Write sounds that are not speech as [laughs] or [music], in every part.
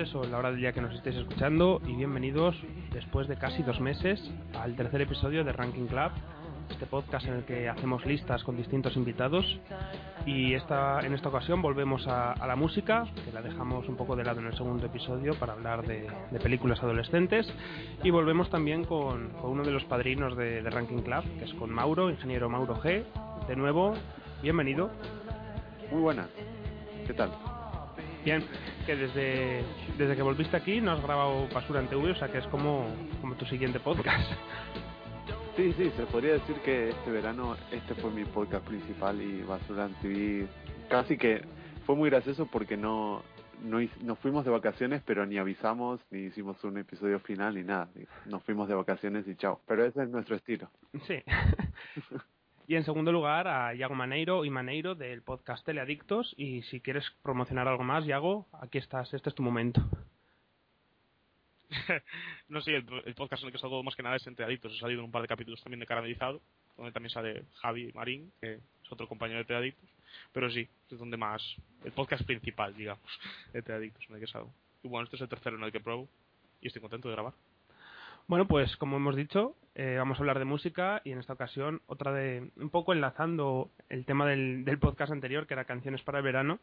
Noches o la hora del día que nos estéis escuchando y bienvenidos después de casi dos meses al tercer episodio de Ranking Club, este podcast en el que hacemos listas con distintos invitados y esta, en esta ocasión volvemos a, a la música, que la dejamos un poco de lado en el segundo episodio para hablar de, de películas adolescentes y volvemos también con, con uno de los padrinos de, de Ranking Club, que es con Mauro, ingeniero Mauro G. De nuevo, bienvenido. Muy buena. ¿Qué tal? Bien, que desde, desde que volviste aquí no has grabado Basura en TV, o sea que es como, como tu siguiente podcast. Sí, sí, se podría decir que este verano este fue mi podcast principal y Basura en TV casi que fue muy gracioso porque no, no nos fuimos de vacaciones pero ni avisamos ni hicimos un episodio final ni nada. Nos fuimos de vacaciones y chao. Pero ese es nuestro estilo. Sí. [laughs] y en segundo lugar a Yago Maneiro y Maneiro del podcast Teleadictos. Y si quieres promocionar algo más, Yago, aquí estás, este es tu momento. [laughs] no sé, el, podcast en el que salgo más que nada es Entre Adictos. He salido en un par de capítulos también de Caramelizado, donde también sale Javi Marín, que es otro compañero de Entre Adictos. Pero sí, es donde más. El podcast principal, digamos, de Entre Adictos, en el que salgo. Y bueno, este es el tercero en el que pruebo y estoy contento de grabar. Bueno, pues como hemos dicho, eh, vamos a hablar de música y en esta ocasión otra de un poco enlazando el tema del, podcast anterior, que era canciones para el verano.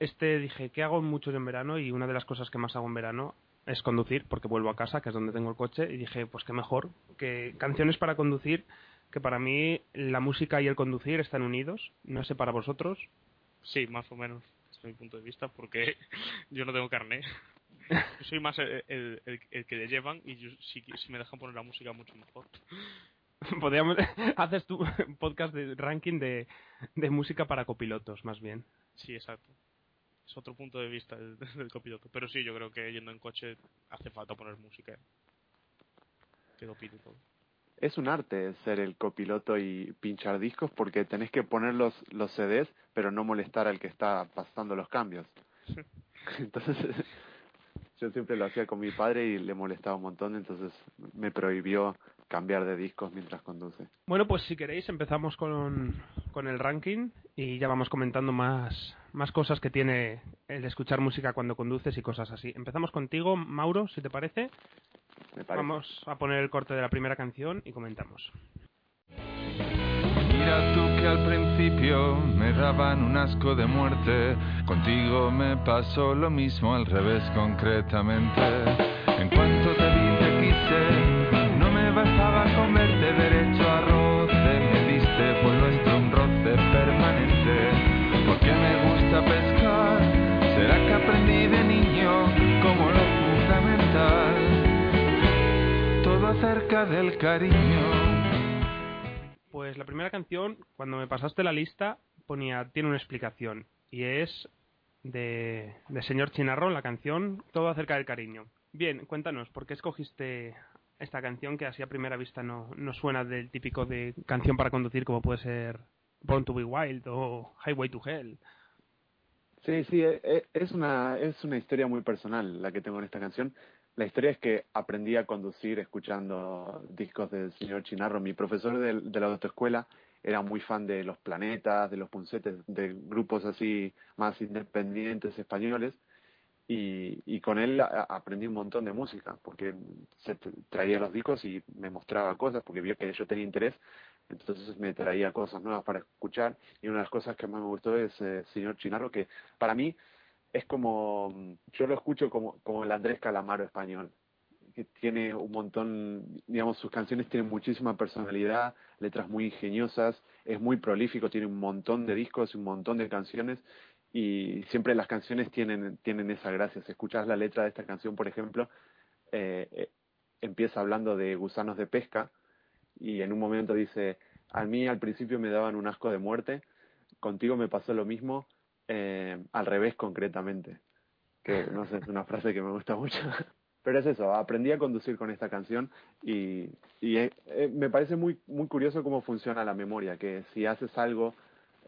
Este dije, ¿qué hago mucho yo en verano? Y una de las cosas que más hago en verano es conducir, porque vuelvo a casa, que es donde tengo el coche, y dije, pues qué mejor que canciones para conducir, que para mí la música y el conducir están unidos. No sé para vosotros. Sí, más o menos, desde mi punto de vista, porque [laughs] yo no tengo carné. Yo soy más el, el, el- el que le llevan y yo, si, si me dejan poner la música mucho mejor. [laughs] Podríamos [laughs] haces tu [laughs] podcast de ranking de, de música para copilotos, más bien. Sí, exacto. Es otro punto de vista del, del copiloto. Pero sí, yo creo que yendo en coche hace falta poner música. Que lo pide todo. Es un arte ser el copiloto y pinchar discos porque tenés que poner los, los CDs pero no molestar al que está pasando los cambios. Entonces, yo siempre lo hacía con mi padre y le molestaba un montón, entonces me prohibió cambiar de discos mientras conduce. Bueno, pues si queréis empezamos con, con el ranking y ya vamos comentando más, más cosas que tiene el escuchar música cuando conduces y cosas así. Empezamos contigo, Mauro, si te parece. Me parece. Vamos a poner el corte de la primera canción y comentamos. Mira tú que al principio me daban un asco de muerte, contigo me pasó lo mismo al revés concretamente. En cuanto te vi te quise, no me bastaba con verte derecho a roce, me diste por nuestro un roce permanente. Porque me gusta pescar, será que aprendí de niño como lo fundamental, todo acerca del cariño. Pues la primera canción, cuando me pasaste la lista, ponía, tiene una explicación. Y es de, de Señor Chinarro, la canción Todo acerca del cariño. Bien, cuéntanos, ¿por qué escogiste esta canción que así a primera vista no, no suena del típico de canción para conducir como puede ser Born to be Wild o Highway to Hell? Sí, sí, e- e- es una, es una historia muy personal la que tengo en esta canción. La historia es que aprendí a conducir escuchando discos del señor Chinarro. Mi profesor de, de la autoescuela era muy fan de Los Planetas, de Los Puncetes, de grupos así más independientes españoles. Y, y con él aprendí un montón de música, porque traía los discos y me mostraba cosas, porque vio que yo tenía interés, entonces me traía cosas nuevas para escuchar. Y una de las cosas que más me gustó es eh, Señor Chinarro, que para mí es como, yo lo escucho como, como el Andrés Calamaro español. que tiene un montón, digamos, sus canciones tienen muchísima personalidad, letras muy ingeniosas, es muy prolífico, tiene un montón de discos, un montón de canciones y siempre las canciones tienen, tienen esa gracia. Si escuchas la letra de esta canción, por ejemplo, eh, eh, empieza hablando de gusanos de pesca y en un momento dice, a mí al principio me daban un asco de muerte, contigo me pasó lo mismo, eh, al revés concretamente. Que no sé, es una frase que me gusta mucho. [laughs] Pero es eso, aprendí a conducir con esta canción y, y eh, eh, me parece muy, muy curioso cómo funciona la memoria, que si haces algo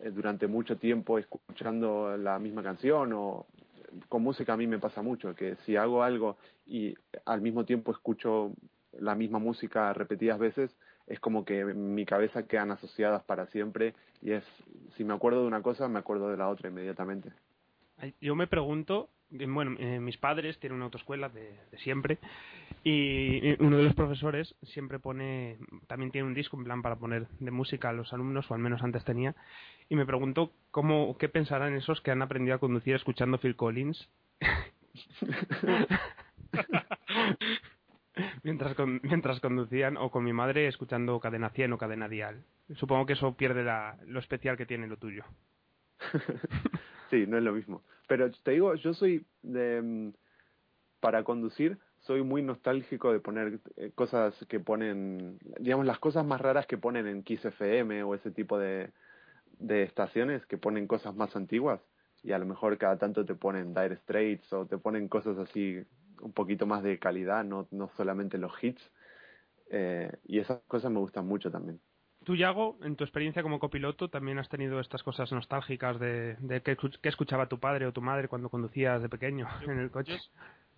eh, durante mucho tiempo escuchando la misma canción o con música a mí me pasa mucho, que si hago algo y al mismo tiempo escucho la misma música repetidas veces, es como que en mi cabeza quedan asociadas para siempre y es, si me acuerdo de una cosa, me acuerdo de la otra inmediatamente. Yo me pregunto bueno, eh, mis padres tienen una autoescuela de, siempre y uno de los profesores siempre pone, también tiene un disco en plan para poner de música a los alumnos, o al menos antes tenía, y me pregunto cómo, qué pensarán esos que han aprendido a conducir escuchando Phil Collins. [laughs] [laughs] mientras, mientras conducían o con mi madre escuchando cadena 100 o cadena dial. Supongo que eso pierde la, lo especial que tiene lo tuyo. [laughs] Sí, no es lo mismo. Pero te digo, yo soy de, para conducir, soy muy nostálgico de poner eh, cosas que ponen, digamos, las cosas más raras que ponen en Kiss FM o ese tipo de, de estaciones que ponen cosas más antiguas y a lo mejor cada tanto te ponen Dire Straits o te ponen cosas así un poquito más de calidad, no, no solamente los hits. Eh, y esas cosas me gustan mucho también. Tú, Yago, en tu experiencia como copiloto, también has tenido estas cosas nostálgicas de, de qué, escuchaba tu padre o tu madre cuando conducías de pequeño en el coche.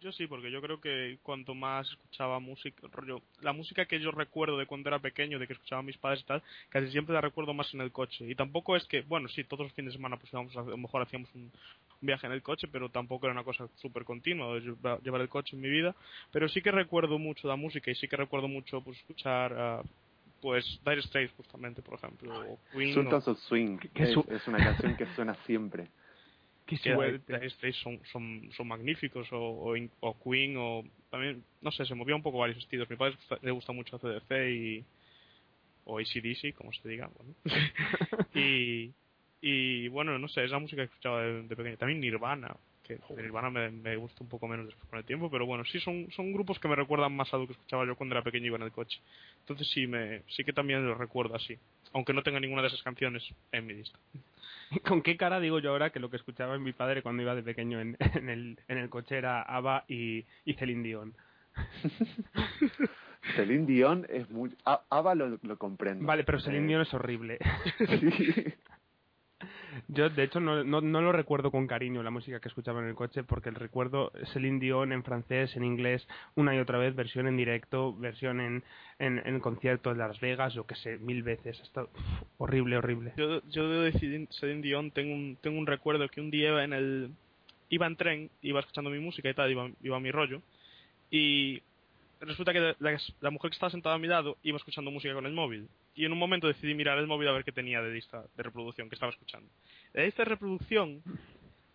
Yo, sí, porque yo creo que cuanto más escuchaba música, rollo, la música que yo recuerdo de cuando era pequeño, de que escuchaba mis padres y tal, casi siempre la recuerdo más en el coche. Y tampoco es que, bueno, sí, todos los fines de semana pues a, lo mejor hacíamos un, viaje en el coche, pero tampoco era una cosa súper continua llevar el coche en mi vida. Pero sí que recuerdo mucho la música y sí que recuerdo mucho pues escuchar pues Dire Straits justamente, por ejemplo, o Queen. Sultans of Swing, es, es, una canción que suena siempre. [laughs] Que Dire Straits son, son, son magníficos, o, o, Queen, o también, no sé, se movía un poco varios estilos. Mi padre le gusta mucho CDC y o ACDC, como se diga. Bueno. [laughs] y, y bueno, no sé, esa música que escuchaba de, de pequeño. También Nirvana, que Nirvana me, me gusta un poco menos después con el tiempo, pero bueno, sí son, son grupos que me recuerdan más a lo que escuchaba yo cuando era pequeño y iba en el coche. Entonces sí, me, sí que también lo recuerdo así, aunque no tenga ninguna de esas canciones en mi lista. [laughs] ¿Con qué cara digo yo ahora que lo que escuchaba en mi padre cuando iba de pequeño en, [laughs] en, el, en el coche era ABBA y, y Celine Dion? [laughs] Celine Dion es muy... ABBA lo, lo comprendo. Vale, pero Celine eh, Dion es horrible. sí. Yo, de hecho, no, no, no, lo recuerdo con cariño la música que escuchaba en el coche, porque el recuerdo Celine Dion en francés, en inglés, una y otra vez, versión en directo, versión en, en, en concierto en Las Vegas, yo que sé, mil veces. Está horrible, horrible. Yo, yo de Celine Dion tengo un, tengo un recuerdo que un día en el. iba en tren, iba escuchando mi música y tal, iba, iba a mi rollo, y resulta que la, la, mujer que estaba sentada a mi lado iba escuchando música con el móvil. Y en un momento decidí mirar el móvil a ver qué tenía de lista de reproducción que estaba escuchando. De lista de reproducción,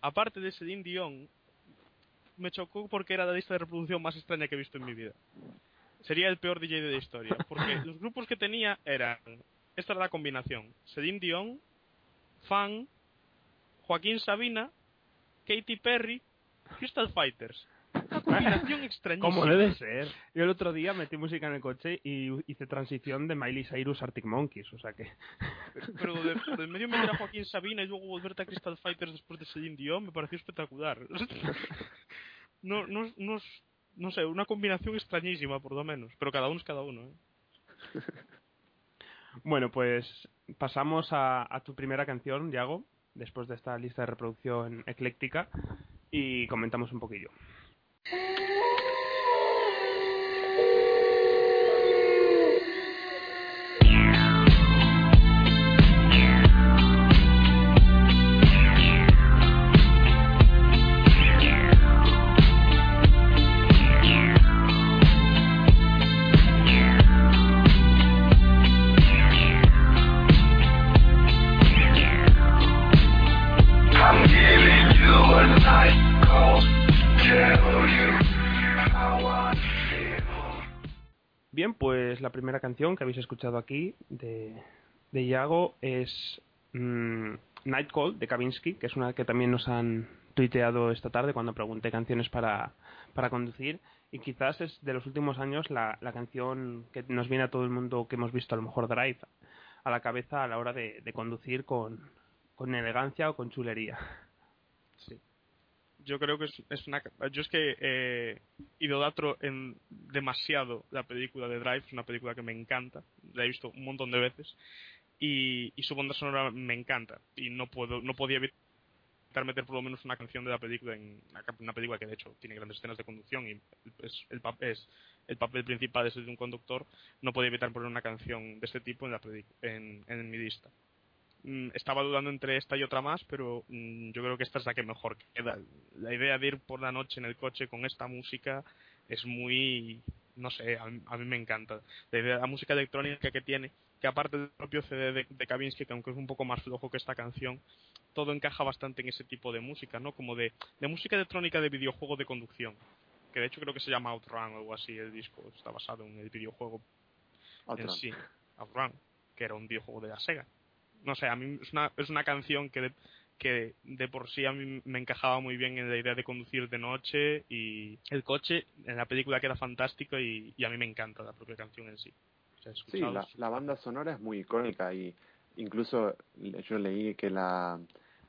aparte de ese Dion, me chocó porque era la lista de reproducción más extraña que he visto en mi vida. Sería el peor DJ de la historia. Porque [laughs] los grupos que tenía eran. Esta era la combinación: Celine Dion, Fan, Joaquín Sabina, Katy Perry, Crystal Fighters. Una combinación extrañísima. Como debe ser. Yo el otro día metí música en el coche y hice transición de Miley Cyrus Arctic Monkeys, o sea que... Pero, de, medio meter a Joaquín Sabina y luego volverte a Crystal Fighters después de Celine Dion me pareció espectacular. [laughs] No, no, no, no sé, una combinación extrañísima por lo menos, pero cada uno es cada uno. ¿eh? [laughs] Bueno, pues pasamos a, a tu primera canción, Yago, después de esta lista de reproducción ecléctica, y comentamos un poquillo. Thank you. La primera canción que habéis escuchado aquí de, de Iago es mm, Night Call de Kavinsky, que es una que también nos han tuiteado esta tarde cuando pregunté canciones para, para conducir y quizás es de los últimos años la, la canción que nos viene a todo el mundo que hemos visto a lo mejor Drive a la cabeza a la hora de, de conducir con, con elegancia o con chulería. Yo creo que es, es una. Yo es que eh, idolatro en demasiado la película de Drive, es una película que me encanta, la he visto un montón de veces y, su banda sonora me encanta y no puedo no podía evitar meter por lo menos una canción de la película en una, película que de hecho tiene grandes escenas de conducción y es el, es, el papel principal es el de un conductor, no podía evitar poner una canción de este tipo en, la en, en mi lista. Mm, Estaba dudando entre esta y otra más, pero mm, yo creo que esta es la que mejor queda. La idea de ir por la noche en el coche con esta música es muy, no sé, a, mí- a mí me encanta. La, idea, la música electrónica que tiene, que aparte del propio CD de, de Kavinsky, que aunque es un poco más flojo que esta canción, todo encaja bastante en ese tipo de música, ¿no? Como de, de música electrónica de videojuego de conducción. Que de hecho creo que se llama Outrun o algo así, el disco está basado en el videojuego Outrun. en sí, Outrun, que era un videojuego de la Sega. No sé, a mí es una, es una canción que de, que de por sí a mí me encajaba muy bien en la idea de conducir de noche y el coche en la película queda fantástico y, y a mí me encanta la propia canción en sí. O sea, Sí, la, la banda sonora es muy icónica y incluso yo leí que la,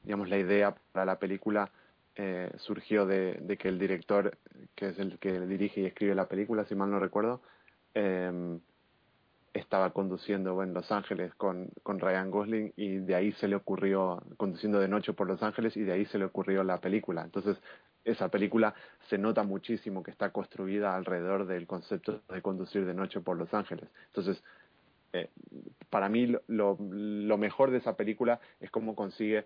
digamos, la idea para la película eh, surgió de, de que el director, que es el que dirige y escribe la película, si mal no recuerdo, eh, estaba conduciendo en Los Ángeles con, con Ryan Gosling y de ahí se le ocurrió, conduciendo de noche por Los Ángeles y de ahí se le ocurrió la película. Entonces, esa película se nota muchísimo que está construida alrededor del concepto de conducir de noche por Los Ángeles. Entonces, eh, para mí lo, lo, mejor de esa película es cómo consigue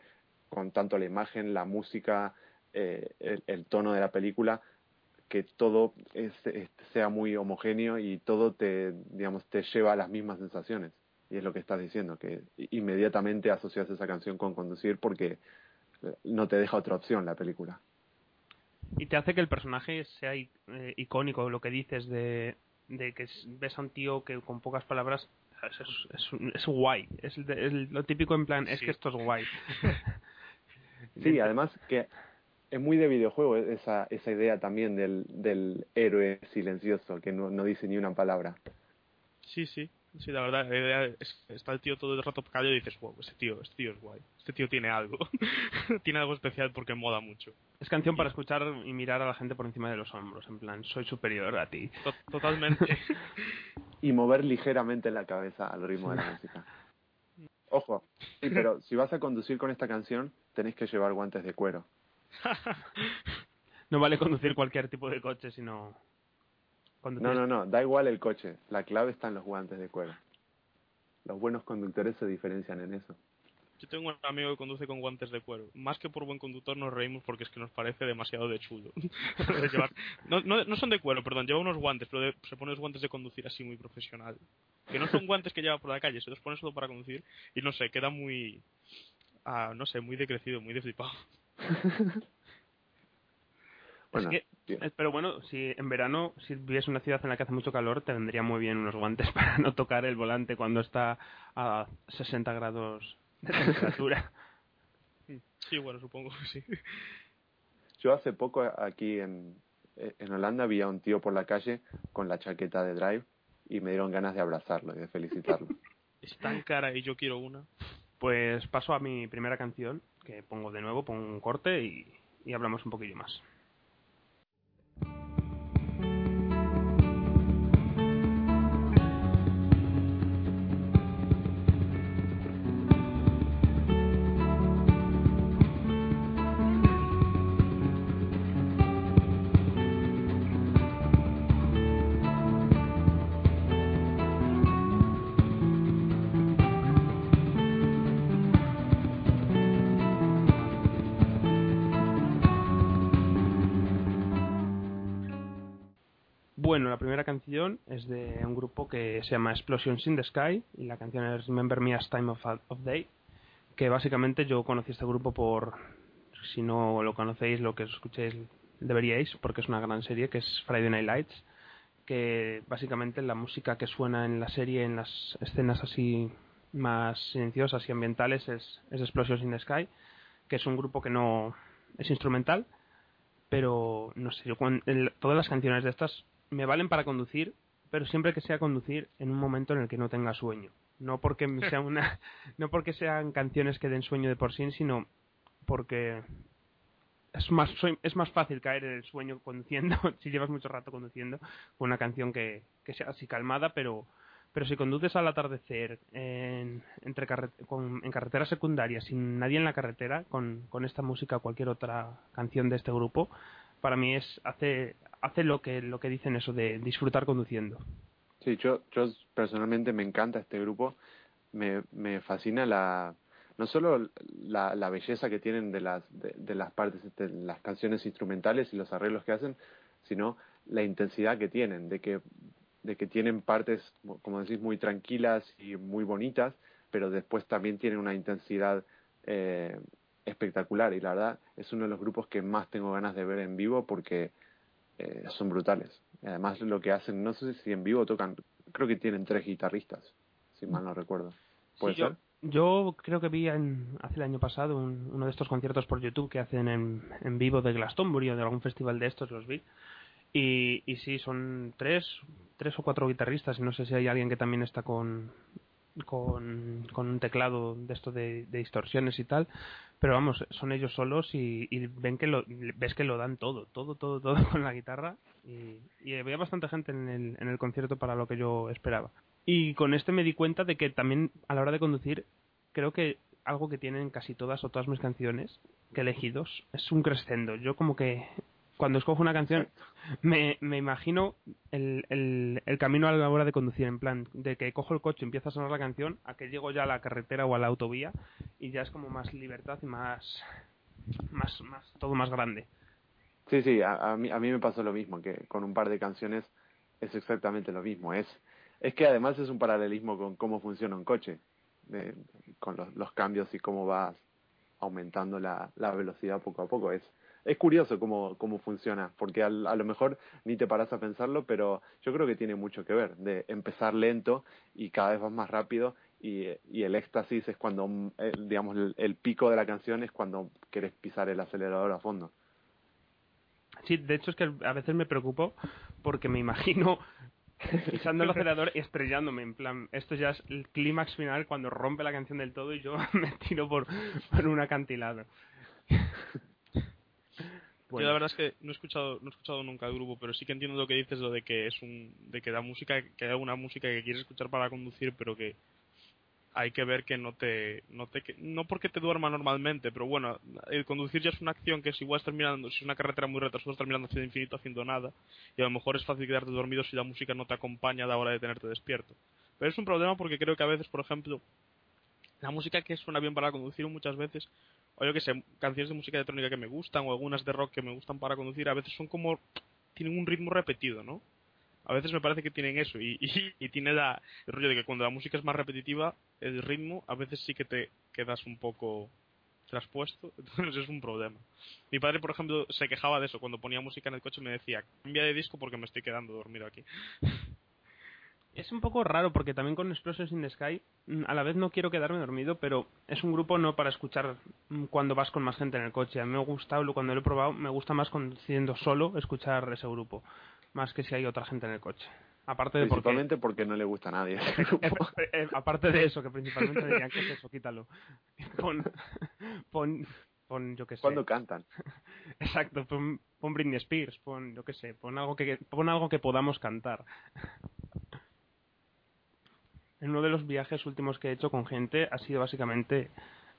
con tanto la imagen, la música, eh, el tono de la película, que todo es, es- sea muy homogéneo y todo te, digamos, te lleva a las mismas sensaciones. Y es lo que estás diciendo, que inmediatamente asocias esa canción con conducir porque no te deja otra opción la película. Y te hace que el personaje sea eh, icónico, lo que dices de, de que ves a un tío que con pocas palabras es, es, es guay. Es, lo típico en plan, es que esto es guay. [laughs] Sí, además que es muy de videojuego esa, esa idea también del, del héroe silencioso que no, no dice ni una palabra. Sí, sí, sí, la verdad, la idea es- está el tío todo el rato callado y dices, wow, este tío, este tío es guay, este tío tiene algo, [laughs] tiene algo especial porque moda mucho. Es canción para escuchar y mirar a la gente por encima de los hombros, en plan, soy superior a ti. To- totalmente. [laughs] Y mover ligeramente la cabeza al ritmo de la música. Ojo, sí, pero si vas a conducir con esta canción, tenés que llevar guantes de cuero. [laughs] No vale conducir cualquier tipo de coche, sino... conducir- No, no, no, da igual el coche, la clave está en los guantes de cuero. Los buenos conductores se diferencian en eso. Yo tengo un amigo que conduce con guantes de cuero. Más que por buen conductor nos reímos porque es que nos parece demasiado de chulo. [laughs] De llevar- no, no, no son de cuero, perdón, lleva unos guantes, pero de- se pone los guantes de conducir así muy profesional. Que no son guantes que lleva por la calle, se los pone solo para conducir y no sé, queda muy... ah, no sé, muy decrecido, muy de flipado. [laughs] Bueno, es que, bien. eh, pero bueno, si en verano, si vives en una ciudad en la que hace mucho calor, te vendría muy bien unos guantes [laughs] para no tocar el volante cuando está a 60 grados de temperatura. [laughs] Sí, bueno, supongo que sí. Yo hace poco aquí en, en Holanda vi a un tío por la calle con la chaqueta de Drive y me dieron ganas de abrazarlo y de felicitarlo. Es tan cara y yo quiero una. Pues paso a mi primera canción, que pongo de nuevo, pongo un corte y, y hablamos un poquillo más. Bueno, la primera canción es de un grupo que se llama Explosions in the Sky y la canción es Remember Me as Time of, of Day, que básicamente yo conocí este grupo por, si no lo conocéis, lo que escuchéis deberíais, porque es una gran serie que es Friday Night Lights, que básicamente la música que suena en la serie, en las escenas así más silenciosas y ambientales es, es Explosions in the Sky, que es un grupo que no es instrumental, pero no sé, yo todas las canciones de estas me valen para conducir, pero siempre que sea conducir en un momento en el que no tenga sueño. No porque [laughs] sea una, no porque sean canciones que den sueño de por sí, sino porque es más, es más fácil caer en el sueño conduciendo, [laughs] si llevas mucho rato conduciendo, con una canción que, que sea así calmada, pero, pero si conduces al atardecer en, entre en carretera secundaria, sin nadie en la carretera, con, con esta música o cualquier otra canción de este grupo, para mí es hace, hace lo, que, lo que dicen eso de disfrutar conduciendo. Sí, yo, yo personalmente me encanta este grupo, me, me fascina la, no solo la, la belleza que tienen de las, de, las partes, de las canciones instrumentales y los arreglos que hacen, sino la intensidad que tienen, de que, de que tienen partes, como decís, muy tranquilas y muy bonitas, pero después también tienen una intensidad eh, espectacular y la verdad es uno de los grupos que más tengo ganas de ver en vivo porque eh, son brutales. Además lo que hacen, no sé si en vivo tocan, creo que tienen tres guitarristas, si mal no recuerdo. ¿Puede ser? Yo creo que vi en, hace el año pasado uno de estos conciertos por YouTube que hacen en, en vivo de Glastonbury o de algún festival de estos, los vi. Y, y sí, son tres, tres o cuatro guitarristas y no sé si hay alguien que también está con, con, con un teclado de esto de, distorsiones y tal, pero vamos, son ellos solos y, y, ven que lo, ves que lo dan todo, todo, todo, todo [laughs] con la guitarra y, y había bastante gente en el, en el concierto para lo que yo esperaba. Y con este me di cuenta de que también a la hora de conducir, creo que algo que tienen casi todas o todas mis canciones que he elegido es un crescendo. Yo como que cuando escojo una canción me, me imagino el, el, camino a la hora de conducir, en plan, de que cojo el coche, y empieza a sonar la canción, a que llego ya a la carretera o a la autovía y ya es como más libertad y más, más, más todo más grande. Sí, sí, a, a, mí, a mí me pasó lo mismo, que con un par de canciones es exactamente lo mismo. Es es que además es un paralelismo con cómo funciona un coche, con los, los, cambios y cómo vas aumentando la, la velocidad poco a poco. Es, es curioso cómo, cómo funciona, porque a, a, lo mejor ni te paras a pensarlo, pero yo creo que tiene mucho que ver, de empezar lento y cada vez vas más rápido y, y el éxtasis es cuando, eh, digamos, el, el, pico de la canción es cuando quieres pisar el acelerador a fondo. Sí, de hecho es que a veces me preocupo porque me imagino [laughs] pisando el acelerador y estrellándome, en plan, esto ya es el clímax final cuando rompe la canción del todo y yo [laughs] me tiro por, por un acantilado. Yo la verdad es que no he escuchado no he escuchado nunca el grupo, pero sí que entiendo lo que dices, lo de que es un de que da música, que hay alguna música que quieres escuchar para conducir, pero que hay que ver que no te, no te, no porque te duerma normalmente, pero bueno, el conducir ya es una acción que si igual estás mirando, si es una carretera muy recta, estás mirando hacia el infinito haciendo nada, y a lo mejor es fácil quedarte dormido si la música no te acompaña a la hora de tenerte despierto. Pero es un problema porque creo que a veces, por ejemplo, la música que suena bien para conducir muchas veces, o yo que sé, canciones de música electrónica que me gustan, o algunas de rock que me gustan para conducir, a veces son como, tienen un ritmo repetido, ¿no? a veces me parece que tienen eso y, y, y, tiene la, el rollo de que cuando la música es más repetitiva, el ritmo a veces sí que te quedas un poco traspuesto, [laughs] entonces es un problema. Mi padre, por ejemplo, se quejaba de eso, cuando ponía música en el coche me decía, cambia de disco porque me estoy quedando dormido aquí. Es un poco raro porque también con Explosions in the Sky mm, a la vez no quiero quedarme dormido, pero es un grupo no para escuchar mm, cuando vas con más gente en el coche. A mí me gusta, cuando lo he probado, me gusta más conduciendo solo escuchar ese grupo más que si hay otra gente en el coche. Aparte de principalmente porque, no le gusta a nadie. [laughs] Eh, aparte de eso, que principalmente dirían que es eso, quítalo. [laughs] Pon, pon, pon yo qué sé. Cuando cantan. [laughs] Exacto, pon, pon Britney Spears, pon, yo qué sé, pon algo que, pon algo que podamos cantar. En uno de los viajes últimos que he hecho con gente ha sido básicamente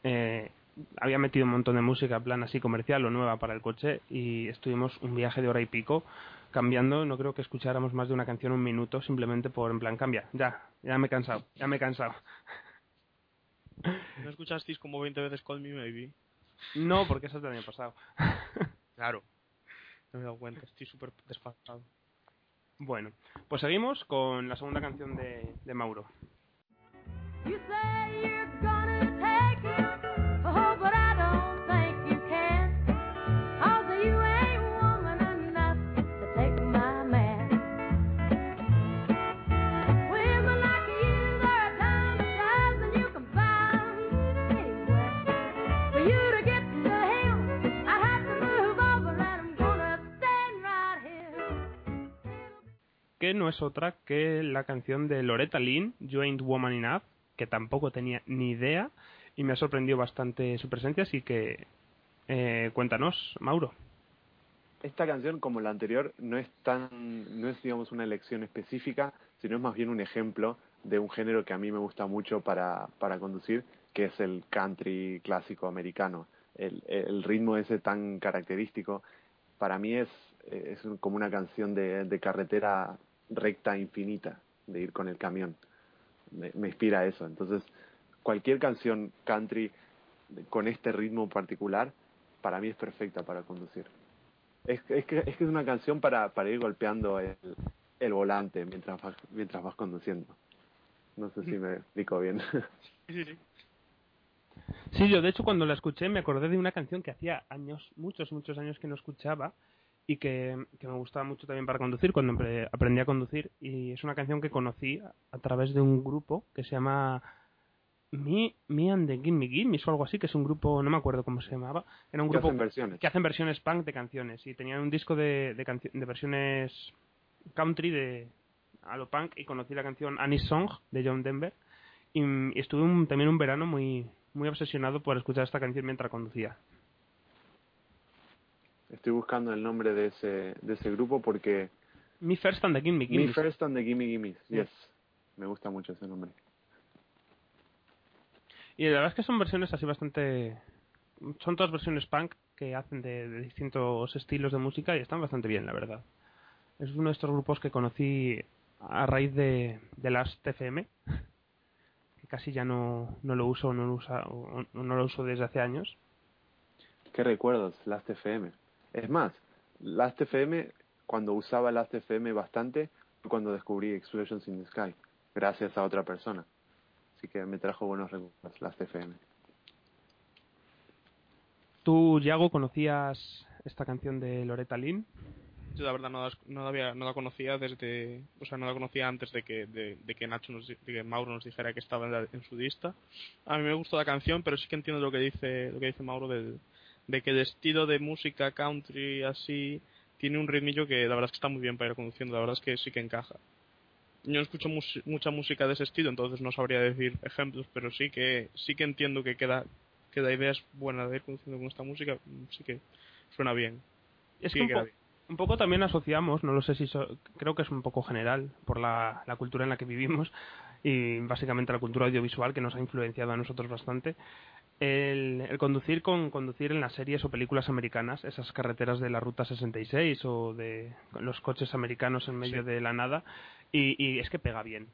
eh, había metido un montón de música, plan así comercial o nueva para el coche y estuvimos un viaje de hora y pico cambiando, no creo que escucháramos más de una canción un minuto simplemente por en plan cambia, ya, ya me he cansado, ya me he cansado. ¿No escuchasteis como 20 veces Call Me Maybe? No, porque eso es del año pasado. claro. No me he dado cuenta, estoy súper desfasado. Bueno, pues seguimos con la segunda canción de, de Mauro. Que no es otra que la canción de Loretta Lynn, You Ain't Woman Enough, que tampoco tenía ni idea y me ha sorprendido bastante su presencia, así que eh, cuéntanos, Mauro. Esta canción, como la anterior, no es tan, no es digamos una elección específica, sino es más bien un ejemplo de un género que a mí me gusta mucho para, para conducir, que es el country clásico americano. El, el ritmo ese tan característico, para mí es, es como una canción de, de carretera recta infinita, de ir con el camión. Me, me inspira eso. Entonces, cualquier canción country con este ritmo particular, para mí es perfecta para conducir. Es, es, que, es que es una canción para, para ir golpeando el, el volante mientras vas, mientras vas conduciendo. No sé si me explico bien. Sí, yo de hecho cuando la escuché me acordé de una canción que hacía años, muchos, muchos años que no escuchaba y que, que me gustaba mucho también para conducir cuando aprendí a conducir y es una canción que conocí a través de un grupo que se llama Me, Me and the Gimme Gimme o algo así, que es un grupo, no me acuerdo cómo se llamaba, era un grupo hacen versiones. que hacen versiones punk de canciones y tenían un disco de, de, de versiones country de a lo punk y conocí la canción Annie's Song de John Denver y, y estuve un, también un verano muy muy obsesionado por escuchar esta canción mientras conducía. Estoy buscando el nombre de ese, de ese grupo porque... Me First and the Gimme Gimme. Me First and the Gimme Gimme, yes. Me gusta mucho ese nombre. Y la verdad es que son versiones así bastante... Son todas versiones punk que hacen de, de distintos estilos de música y están bastante bien, la verdad. Es uno de estos grupos que conocí a raíz de, de Last FM, [laughs] que casi ya no, no lo uso no lo usa, o, no lo uso desde hace años. ¿Qué recuerdos? Last FM. Es más, Last FM, cuando usaba Last FM bastante, fue cuando descubrí Explosions in the Sky, gracias a otra persona. Así que me trajo buenos recuerdos Last FM. ¿Tú, Yago, conocías esta canción de Loretta Lynn? Yo la verdad no la, no la, había, no la conocía desde, o sea, no la conocía antes de que, de, de que Nacho nos, de que Mauro nos dijera que estaba en, la, en, su lista. A mí me gustó la canción, pero sí que entiendo lo que dice, lo que dice Mauro del, de que el estilo de música country así tiene un ritmillo que la verdad es que está muy bien para ir conduciendo, la verdad es que sí que encaja. Yo no escucho mus mucha música de ese estilo, entonces no sabría decir ejemplos, pero sí que sí que entiendo que queda que la idea es buena de ir conduciendo con esta música, sí que suena bien. Es sí que, un, po bien. un, poco también asociamos, no lo sé si so creo que es un poco general por la, la cultura en la que vivimos y básicamente la cultura audiovisual que nos ha influenciado a nosotros bastante el, el, conducir con conducir en las series o películas americanas, esas carreteras de la Ruta 66 o de los coches americanos en medio sí. de la nada, y, y, es que pega bien.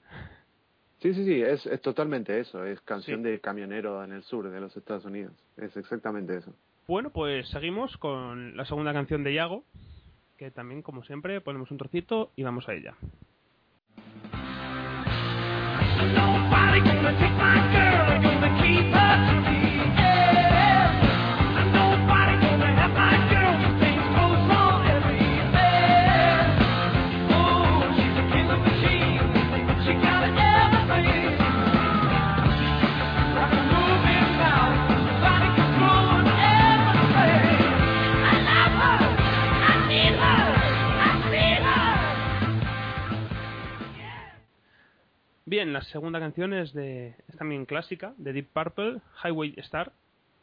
Sí, sí, sí, es, es totalmente eso, es canción sí. de camionero en el sur de los Estados Unidos, es exactamente eso. Bueno, pues seguimos con la segunda canción de Yago, que también, como siempre, ponemos un trocito y vamos a ella. Nobody gonna take my girl, Bien, la segunda canción es de es también clásica, de Deep Purple, Highway Star,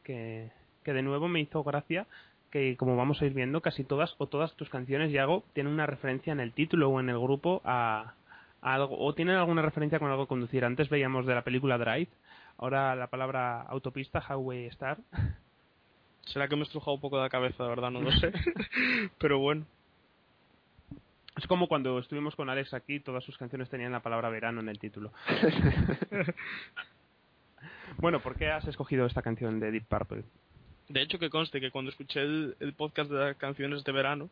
que, que de nuevo me hizo gracia que como vamos a ir viendo casi todas o todas tus canciones Yago tienen una referencia en el título o en el grupo a, a algo o tienen alguna referencia con algo conducir. Antes veíamos de la película Drive, ahora la palabra autopista Highway Star. Será que me he estrujado un poco de la cabeza, de verdad, no lo [laughs] sé. Pero bueno. Es como cuando estuvimos con Alex aquí, todas sus canciones tenían la palabra verano en el título. [laughs] bueno, ¿por qué has escogido esta canción de Deep Purple? De hecho, que conste que cuando escuché el, el podcast de las canciones de verano,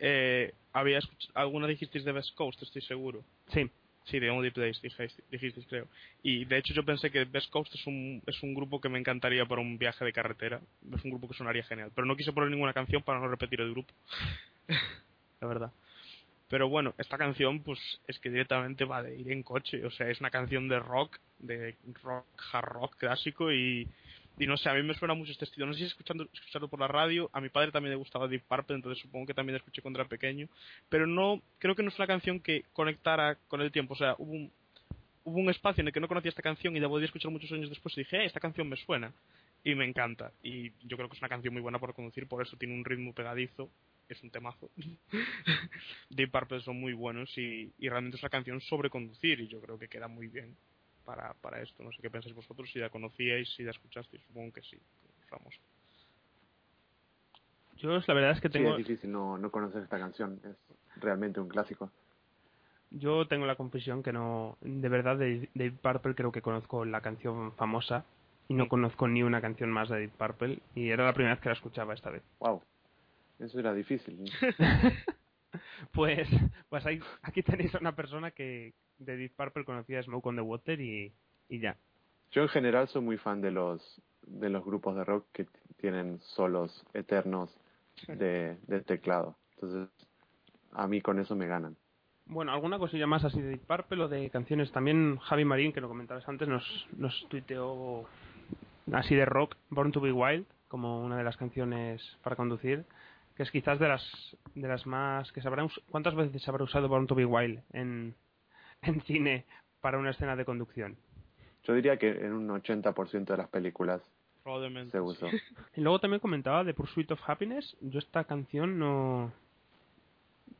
eh, había alguna dijisteis de Best Coast, estoy seguro. Sí. Sí, de Only Place dijisteis, dijisteis, creo. Y de hecho yo pensé que Best Coast es un, es un grupo que me encantaría para un viaje de carretera. Es un grupo que sonaría genial. Pero no quise poner ninguna canción para no repetir el grupo. La verdad. Pero bueno, esta canción pues es que directamente va de ir en coche. O sea, es una canción de rock, de rock, hard rock clásico y y no sé, a mí me suena mucho este estilo. No sé si escuchando, escuchando por la radio, a mi padre también le gustaba Deep Purple, entonces supongo que también la escuché cuando era pequeño. Pero no, creo que no es una canción que conectara con el tiempo. O sea, hubo un, hubo un espacio en el que no conocía esta canción y la volví a escuchar muchos años después y dije, eh, esta canción me suena. Y me encanta. Y yo creo que es una canción muy buena para conducir, por eso tiene un ritmo pegadizo. Es un temazo. [laughs] Deep Purple son muy buenos y, y realmente es una canción sobre conducir y yo creo que queda muy bien para, para esto. No sé qué pensáis vosotros, si la conocíais, si la escuchasteis, supongo que sí, famoso. Yo la verdad es que tengo... Sí, es difícil no, no conocer esta canción, es realmente un clásico. Yo tengo la confesión que no, de verdad, de Deep Purple creo que conozco la canción famosa y no conozco ni una canción más de Deep Purple y era la primera vez que la escuchaba esta vez. Wow, eso era difícil. [laughs] [laughs] pues, pues ahí, aquí tenéis a una persona que, de Deep Purple conocía Smoke on the Water y, y ya. Yo en general soy muy fan de los de los grupos de rock que tienen solos eternos de, de teclado. Entonces, a mí con eso me ganan. Bueno, alguna cosilla más así de Deep Purple o de canciones. También Javi Marín, que lo comentabas antes, nos, nos tuiteó así de rock, Born to be Wild, como una de las canciones para conducir, que es quizás de las de las más que sabrán ¿Cuántas veces se habrá usado Born to be Wild en, en cine para una escena de conducción? Yo diría que en un 80% de las películas Probablemente. se usó. [laughs] Y luego también comentaba de Pursuit of Happiness. Yo esta canción no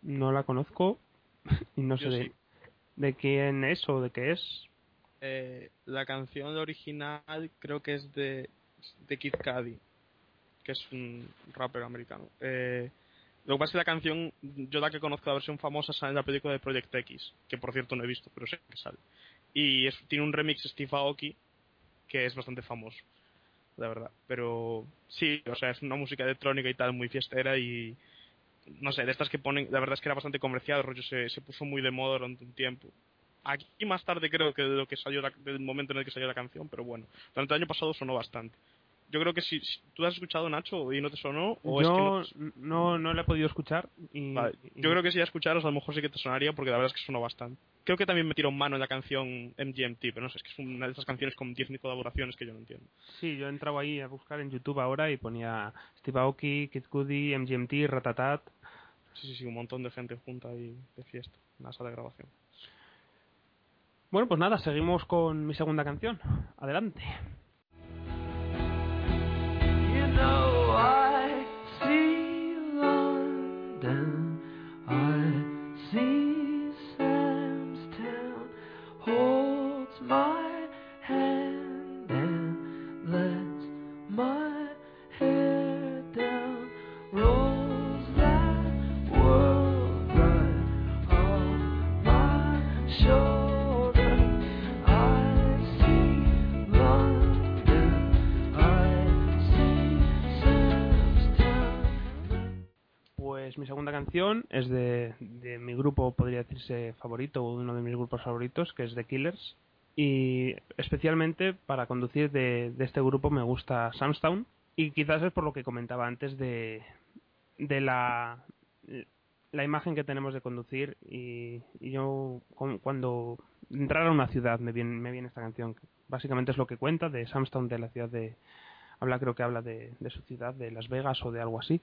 no la conozco [laughs] y no sé de, de quién es o de qué es. Eh, la canción original creo que es de, de Kid Cudi, que es un rapper americano. Eh, lo que pasa es que la canción, yo la que conozco la versión famosa sale en la película de Project X, que por cierto no he visto, pero sé que sale. Y tiene un remix Steve Aoki que es bastante famoso, la verdad. Pero sí, o sea, es una música electrónica y tal, muy fiestera y no sé, de estas que ponen, la verdad es que era bastante comercial, rollo se, se puso muy de moda durante un tiempo. Aquí más tarde creo que de lo que salió la- del momento en el que salió la canción, pero bueno, durante el año pasado sonó bastante. Yo creo que si, si tú has escuchado Nacho y no te sonó, o es que no, no, no la he podido escuchar y, Vale, y- Yo creo que si la escucharas a lo mejor sí que te sonaría porque la verdad es que sonó bastante. Creo que también metieron mano en la canción MGMT, pero no sé, es que es una de esas canciones con 10.000 colaboraciones que yo no entiendo. Sí, yo he entrado ahí a buscar en YouTube ahora y ponía Steve Aoki, Kid Cudi, MGMT, Ratatat. Sí, sí, sí, un montón de gente junta ahí de fiesta en la sala de grabación. Bueno, pues nada, seguimos con mi segunda canción. Adelante. Es de, mi grupo, podría decirse favorito, o uno de mis grupos favoritos, que es The Killers. Y especialmente para conducir de, de este grupo me gusta Samstown. Y quizás es por lo que comentaba antes de, de la, la imagen que tenemos de conducir. Y, yo, cu- cuando entrar a una ciudad, me viene, me viene esta canción. Básicamente es lo que cuenta de Samstown, de la ciudad de. Habla, creo que habla de su ciudad, de Las Vegas o de algo así.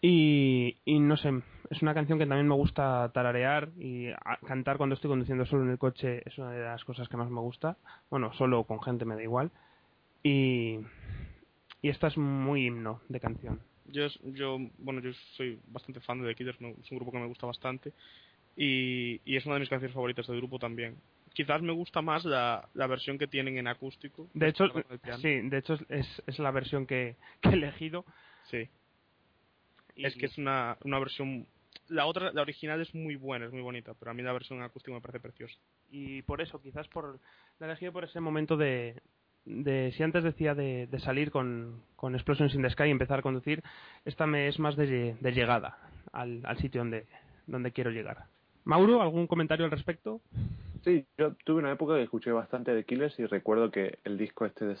Y, y no sé, es una canción que también me gusta tararear y cantar cuando estoy conduciendo solo en el coche es una de las cosas que más me gusta. Bueno, solo con gente me da igual. Y, y esta es muy himno de canción. Yo, yo, bueno, yo soy bastante fan de The Killers, es un grupo que me gusta bastante y, y es una de mis canciones favoritas del grupo también. Quizás me gusta más la, la versión que tienen en acústico. De hecho, sí, de hecho es, es la versión que, que he elegido. Sí. Y- Es que es una, una versión... La otra, la original es muy buena, es muy bonita, pero a mí la versión en acústico me parece preciosa. y por eso, quizás por la he elegido por ese momento de, de si antes decía de, de salir con, con Explosions in the Sky y empezar a conducir, esta me es más de, de llegada al, al sitio donde, donde quiero llegar. Mauro, ¿algún comentario al respecto? Sí, yo tuve una época que escuché bastante de Killers y recuerdo que el disco este de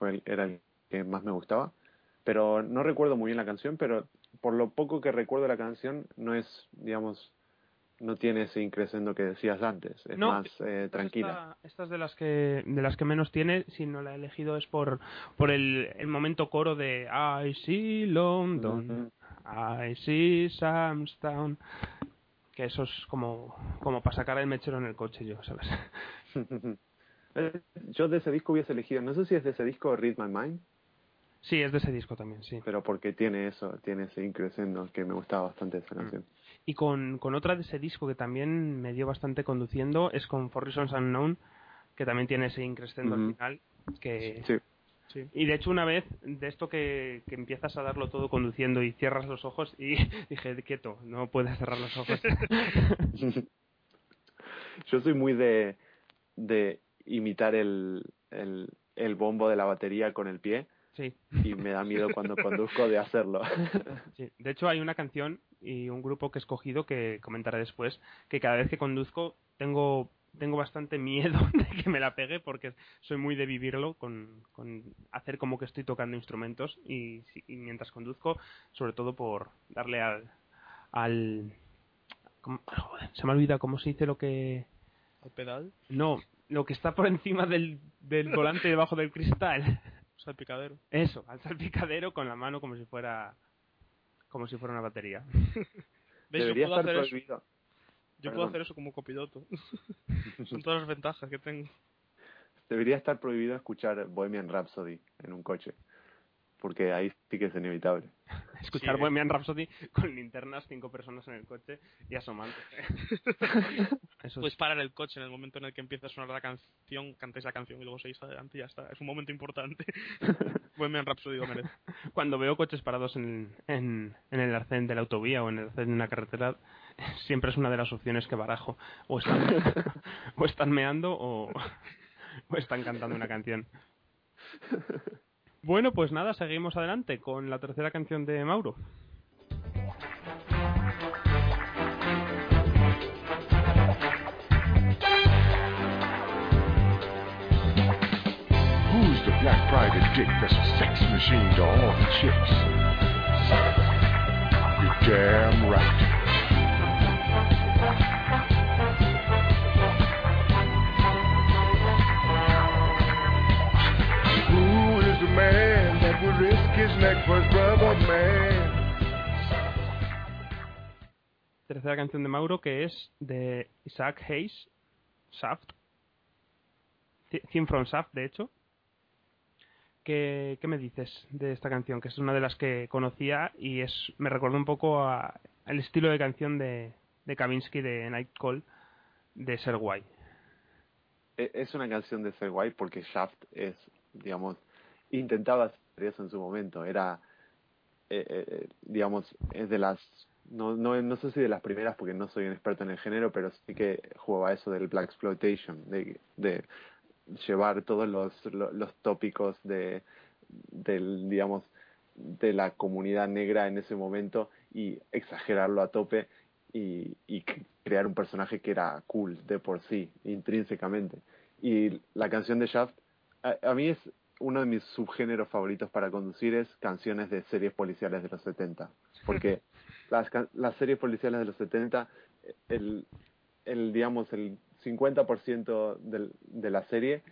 el- era el que más me gustaba. Pero no recuerdo muy bien la canción, pero por lo poco que recuerdo la canción no es, digamos, no tiene ese increscendo que decías antes, es No, más eh, tranquila. Esta, esta es de las que de las que menos tiene, si no la he elegido es por por el, el momento coro de I see London, I see Samstown, que eso es como como para sacar el mechero en el coche yo, ¿sabes? [laughs] Eh, Yo de ese disco hubiese elegido, no sé si es de ese disco Read My Mind, Sí, es de ese disco también, sí. pero porque tiene eso, tiene ese increscendo que me gustaba bastante esa canción. Y con, con otra de ese disco que también me dio bastante conduciendo es con For Reasons Unknown, que también tiene ese increscendo al Ujú. final. Que... Sí. Sí. Y de hecho una vez, de esto que, que empiezas a darlo todo conduciendo y cierras los ojos y [laughs] dije, quieto, no puedes cerrar los ojos. [laughs] Yo soy muy de, de imitar el, el, el bombo de la batería con el pie sí, y me da miedo cuando conduzco de hacerlo. [laughs] sí. De hecho hay una canción y un grupo que he escogido que comentaré después, que cada vez que conduzco tengo tengo bastante miedo [laughs] de que me la pegue porque soy muy de vivirlo con, con hacer como que estoy tocando instrumentos y, y mientras conduzco, sobre todo por darle al... al. Joder, se me olvida cómo se dice lo que... Al pedal, No, lo que está por encima del, del volante debajo del cristal. Salpicadero. Eso, al salpicadero con la mano como si fuera como si fuera una batería. [laughs] ¿Veis? Yo Debería puedo, estar hacer eso, prohibido. yo puedo hacer eso como copiloto. [laughs] Son todas las ventajas que tengo. Debería estar prohibido escuchar Bohemian Rhapsody en un coche, porque ahí sí que es inevitable. [laughs] Escuchar Sí. Bohemian Rhapsody con linternas, cinco personas en el coche y asomando. [laughs] Eso Puedes es- parar el coche en el momento en el que empieza a sonar la canción, cantéis la canción y luego seguís adelante y ya está. Es un momento importante. [laughs] Bohemian Rhapsody lo merece. Cuando veo coches parados en, en, en el arcén de la autovía o en el arcén de una carretera, siempre es una de las opciones que barajo. O están, o están meando o, o están cantando una canción. Bueno, pues nada, seguimos adelante con la tercera canción de Mauro. Who's the black private dick that's a sex machine to all the chicks? You're damn right. Man that would risk his neck for his brother man? Tercera canción de Mauro que es de Isaac Hayes, Shaft. Theme from Shaft, de hecho. ¿Qué, ¿Qué me dices de esta canción? Que es una de las que conocía y es me recuerda un poco a- al estilo de canción de, de Kavinsky de Night Call de Ser Guay. E- Es una canción de ser guay porque Shaft es, digamos, intentaba hacer eso en su momento. Era, eh, eh, eh, digamos, es de las, no, no, no sé si de las primeras porque no soy un experto en el género, pero sí que jugaba eso del Black Exploitation, de, llevar todos los, lo- los tópicos de, del, digamos, de la comunidad negra en ese momento y exagerarlo a tope y, crear un personaje que era cool de por sí, intrínsecamente. Y la canción de Shaft, a, a mí es uno de mis subgéneros favoritos para conducir es canciones de series policiales de los 70. Porque [laughs] las, las series policiales de los 70, el, el digamos, el 50% del, de la serie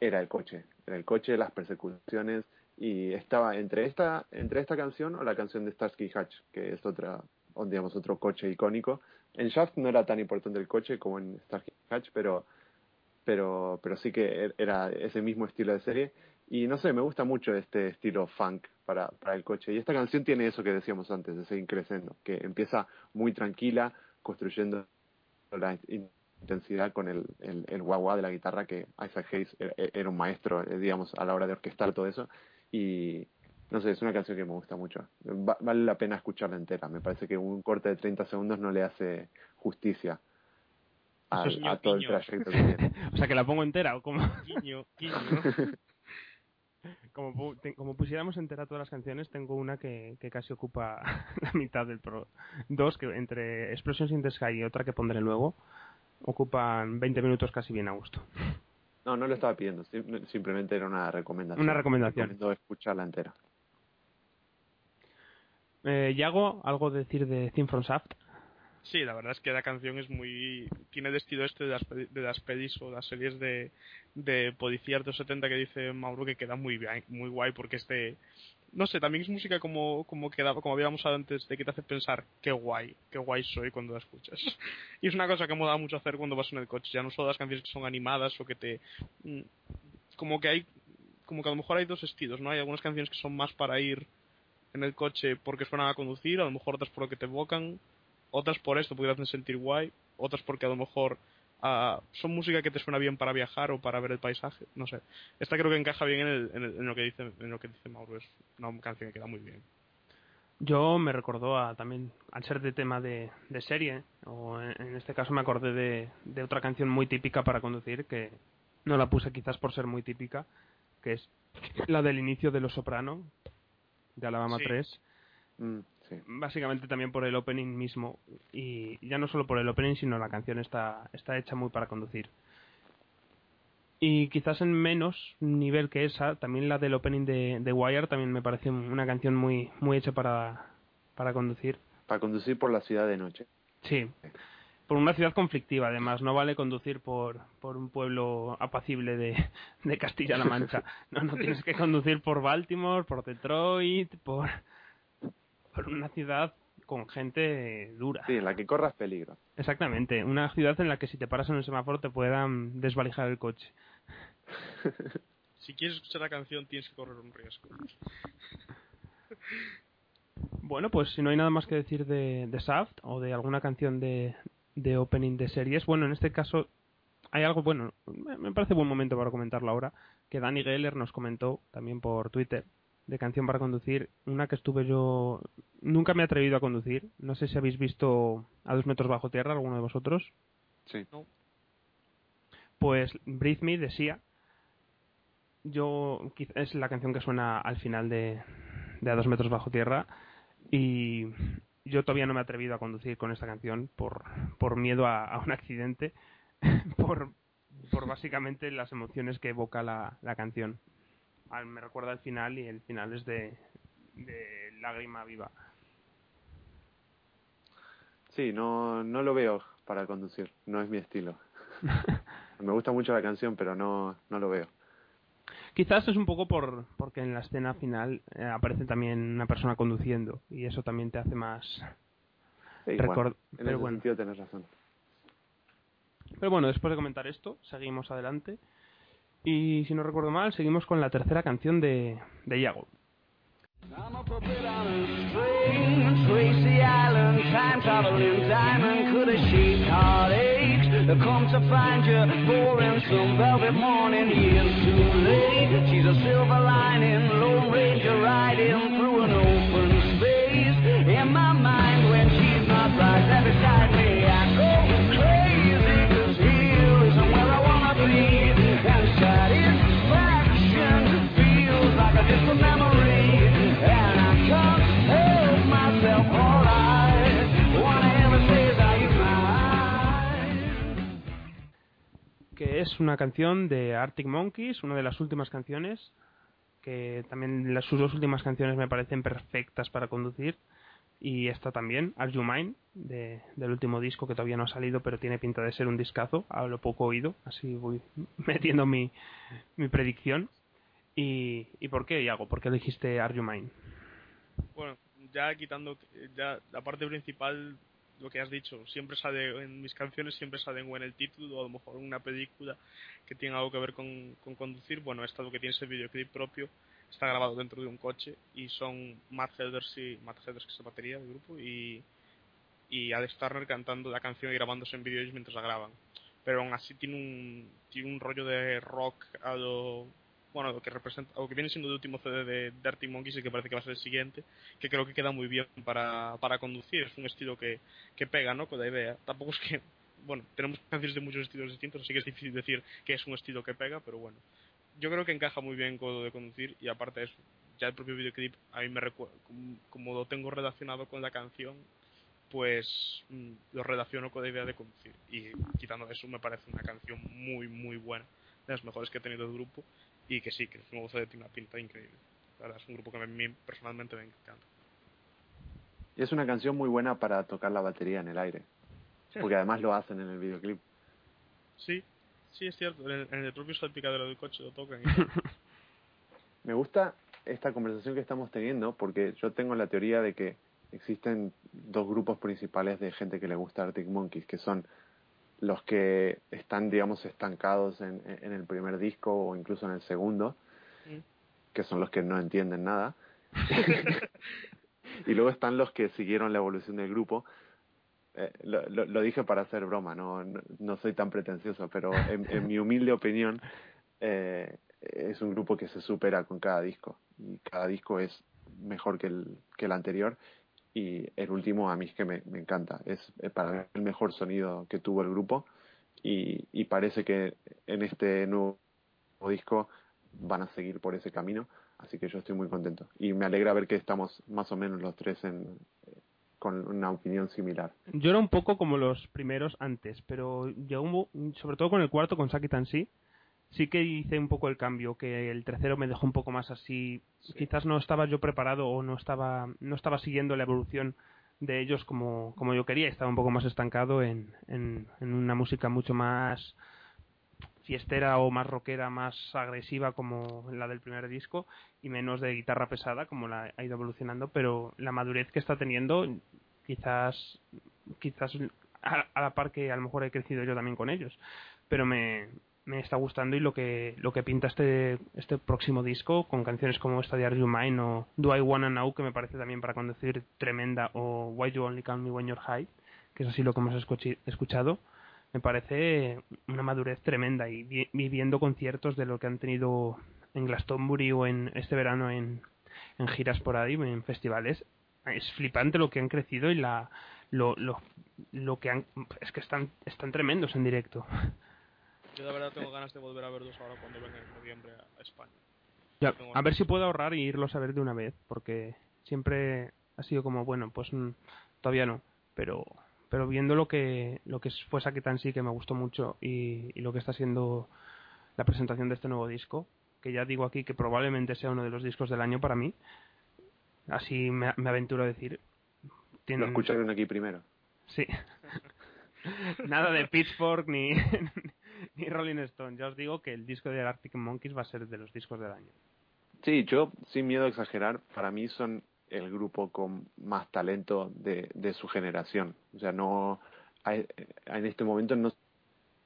era el coche. Era el coche, las persecuciones y estaba entre esta entre esta canción o la canción de Starsky Hatch, que es otra, digamos, otro coche icónico. En Shaft no era tan importante el coche como en Starsky Hatch, pero pero pero sí que er- era ese mismo estilo de serie y no sé, me gusta mucho este estilo funk para, para el coche. Y esta canción tiene eso que decíamos antes, ese increscendo, que empieza muy tranquila, construyendo la in- intensidad con el, el, guau de la guitarra, que Isaac Hayes era, era un maestro, eh, digamos, a la hora de orquestar todo eso. Y no sé, es una canción que me gusta mucho. Va- vale la pena escucharla entera. Me parece que un corte de 30 segundos no le hace justicia al- es guiño, a todo el trayecto que tiene. [laughs] O sea que la pongo entera o como Guiño, guiño. [laughs] como, como pusiéramos entera todas las canciones, tengo una que, que casi ocupa [laughs] la mitad del pro. Dos, que entre Explosions in the Sky y otra que pondré luego, ocupan 20 minutos casi bien a gusto. No, no lo estaba pidiendo, sim- simplemente era una recomendación. Una recomendación. Recomiendo escucharla entera. Eh, Yago, ¿algo de decir de Theme from Shaft? Sí, la verdad es que la canción es muy... Tiene el estilo este de las, de las pelis o las series de, de policías de los 70 que dice Mauro que queda muy bien, muy guay porque este... No sé, también es música como, como quedaba, como habíamos hablado antes, de que te hace pensar qué guay, qué guay soy cuando la escuchas. [laughs] y es una cosa que mola mucho hacer cuando vas en el coche, ya no solo las canciones que son animadas o que te... mm, Como que hay... Como que a lo mejor hay dos estilos, ¿no? Hay algunas canciones que son más para ir en el coche porque suenan a conducir, a lo mejor otras por lo que te evocan, otras por esto porque te hacen sentir guay, otras porque a lo mejor ah, son música que te suena bien para viajar o para ver el paisaje, no sé. Esta creo que encaja bien en, el- en el- en lo que dice en lo que dice Mauro, es una canción que queda muy bien. Yo me recordó a, también, al ser de tema de, de serie, o en, en este caso me acordé de, de otra canción muy típica para conducir, que no la puse quizás por ser muy típica, que es la del inicio de Los Soprano, de Alabama Sí. 3. Mm, sí. Básicamente también por el opening mismo, y ya no solo por el opening, sino la canción está, está hecha muy para conducir. Y quizás en menos nivel que esa, también la del opening de, de Wire también me parece una canción muy, muy hecha para, para conducir. Para conducir por la ciudad de noche. Sí. Por una ciudad conflictiva, además. No vale conducir por, por un pueblo apacible de, de Castilla-La Mancha. [laughs] No, no tienes que conducir por Baltimore, por Detroit, por, por una ciudad con gente dura. Sí, en la que corras peligro. Exactamente. Una ciudad en la que si te paras en un semáforo te puedan desvalijar el coche. [laughs] Si quieres escuchar la canción tienes que correr un riesgo. [laughs] Bueno, pues si no hay nada más que decir de, de Shaft o de alguna canción de, de opening de series, bueno, en este caso hay algo, bueno, me parece buen momento para comentarlo ahora, que Danny Geller nos comentó también por Twitter de canción para conducir, una que estuve yo, nunca me he atrevido a conducir, no sé si habéis visto a dos metros bajo tierra alguno de vosotros, Sí. pues Breathe Me de Sia, yo es la canción que suena al final de, de A dos metros bajo tierra. Y yo todavía no me he atrevido a conducir con esta canción por, por miedo a, a un accidente, [laughs] por, por básicamente las emociones que evoca la, la canción. Al- Me recuerda el final y el final es de, de lágrima viva. Sí, no, no lo veo para conducir. No es mi estilo. [laughs] Me gusta mucho la canción, pero no, no lo veo. Quizás es un poco por porque en la escena final eh, aparece también una persona conduciendo y eso también te hace más Sí, Record- bueno, en pero ese bueno. sentido tenés razón. Pero bueno, después de comentar esto, seguimos adelante. Y si no recuerdo mal, seguimos con la tercera canción de, de Iago. She's a silver lining, riding es una canción de Arctic Monkeys, una de las últimas canciones, que también las, sus dos últimas canciones me parecen perfectas para conducir, y esta también, Are You Mine, de, del último disco que todavía no ha salido, pero tiene pinta de ser un discazo, a lo poco oído, así voy [laughs] metiendo mi, mi predicción. ¿Y, ¿Y por qué, Iago? ¿Por qué dijiste Are You Mine? Bueno, ya quitando ya la parte principal, lo que has dicho, siempre sale en mis canciones siempre salen o en el título o a lo mejor en una película que tiene algo que ver con, con conducir. Bueno, esta lo que tiene es el videoclip propio, está grabado dentro de un coche y son Matt Helders y Matt Helders que es la batería del grupo y y Alex Turner cantando la canción y grabándose en vídeos mientras la graban. Pero aún así tiene un tiene un rollo de rock a lo bueno, lo que representa, o que viene siendo el último CD de Dirty Monkeys y que parece que va a ser el siguiente, que creo que queda muy bien para, para conducir, es un estilo que, que pega, ¿no? Con la idea. Tampoco es que, bueno, tenemos canciones de muchos estilos distintos, así que es difícil decir que es un estilo que pega, pero bueno. Yo creo que encaja muy bien con lo de conducir y aparte de eso, ya el propio videoclip a mí me recuerda, como, como lo tengo relacionado con la canción, pues mm, lo relaciono con la idea de conducir. Y quitando eso, me parece una canción muy, muy buena, de las mejores que ha tenido el grupo y que sí, que el nuevo CD tiene una pinta increíble. La verdad, es un grupo que a mí personalmente me encanta. Y es una canción muy buena para tocar la batería en el aire. Porque además lo hacen en el videoclip. Sí, sí, es cierto. En el, en el propio salpicadero del coche lo tocan. y. [laughs] Me gusta esta conversación que estamos teniendo porque yo tengo la teoría de que existen dos grupos principales de gente que le gusta Arctic Monkeys, que son los que están, digamos, estancados en, en el primer disco o incluso en el segundo, que son los que no entienden nada. [laughs] [laughs] y luego están los que siguieron la evolución del grupo. Eh, lo, lo, lo dije para hacer broma, no, no, no soy tan pretencioso, pero en, en mi humilde opinión eh, es un grupo que se supera con cada disco y cada disco es mejor que el, que el anterior y el último a mí es que me, me encanta, es eh, para mí el mejor sonido que tuvo el grupo y, y parece que en este nuevo disco van a seguir por ese camino, así que yo estoy muy contento y me alegra ver que estamos más o menos los tres en con una opinión similar. Yo era un poco como los primeros antes, pero llegó un- sobre todo con el cuarto, con Saki Tansi, sí que hice un poco el cambio, que el tercero me dejó un poco más así. Quizás no estaba yo preparado o no estaba, no estaba siguiendo la evolución de ellos como, como yo quería, estaba un poco más estancado en, en, en una música mucho más fiestera o más rockera, más agresiva como la del primer disco y menos de guitarra pesada como la ha ido evolucionando, pero la madurez que está teniendo quizás quizás a, a la par que a lo mejor he crecido yo también con ellos, pero me, me está gustando y lo que lo que pinta este este próximo disco con canciones como esta de Are You Mine o Do I Wanna Know que me parece también para conducir tremenda o Why You Only Call Me When You're High que es así lo que hemos escuchado me parece una madurez tremenda y, vi- y viendo conciertos de lo que han tenido en Glastonbury o en este verano en, en giras por ahí, en festivales, es flipante lo que han crecido y la lo, lo, lo que han es que están están tremendos en directo. [laughs] Yo de verdad tengo ganas de volver a verlos ahora cuando vengan en noviembre a España. Ya, a ver si puedo ahorrar y irlos a ver de una vez, porque siempre ha sido como, bueno, pues mm, todavía no, pero pero viendo lo que lo que fue Sakitan sí que me gustó mucho y, y lo que está siendo la presentación de este nuevo disco, que ya digo aquí que probablemente sea uno de los discos del año para mí, así me, me aventuro a decir. Lo escucharon aquí primero. Sí. [laughs] Nada de Pitchfork ni, [laughs] ni Rolling Stone. Ya os digo que el disco de Arctic Monkeys va a ser de los discos del año. Sí, yo, sin miedo a exagerar, para mí son el grupo con más talento de, de su generación. O sea, no hay- en este momento no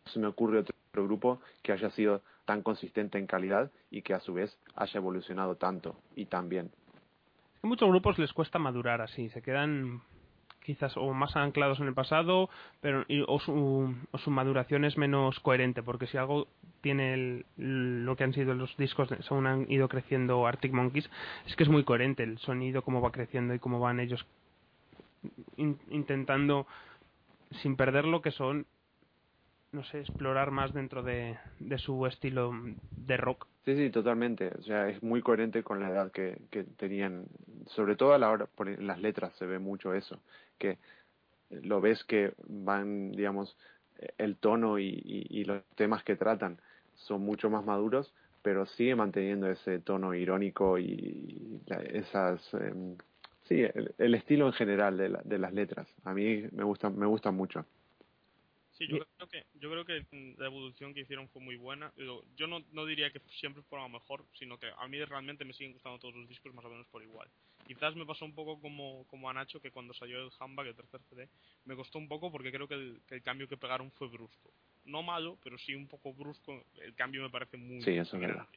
se me ocurre otro grupo que haya sido tan consistente en calidad y que a su vez haya evolucionado tanto y tan bien. Es que a muchos grupos les cuesta madurar así, se quedan quizás o más anclados en el pasado, pero y- o, su, o su maduración es menos coherente, porque si algo tiene lo que han sido los discos según han ido creciendo Arctic Monkeys, es que es muy coherente el sonido, cómo va creciendo y cómo van ellos in- intentando, sin perder lo que son, no sé, explorar más dentro de, de su estilo de rock. Sí, sí, totalmente. O sea, es muy coherente con la edad que, que tenían. Sobre todo a la hora, por las letras se ve mucho eso, que lo ves que van, digamos, el tono y, y, los temas que tratan son mucho más maduros, pero sigue manteniendo ese tono irónico y esas, em, sí, el, el estilo en general de, la- de las letras. A mí me gusta, me gusta mucho. Sí, yo creo que yo creo que la evolución que hicieron fue muy buena. Yo no, no diría que siempre fuera mejor, sino que a mí realmente me siguen gustando todos los discos más o menos por igual. Quizás me pasó un poco como, como a Nacho, que cuando salió el Handbag, el tercer CD, me costó un poco porque creo que el, que el cambio que pegaron fue brusco. No malo, pero sí un poco brusco. El cambio me parece muy Sí, eso es grande. verdad.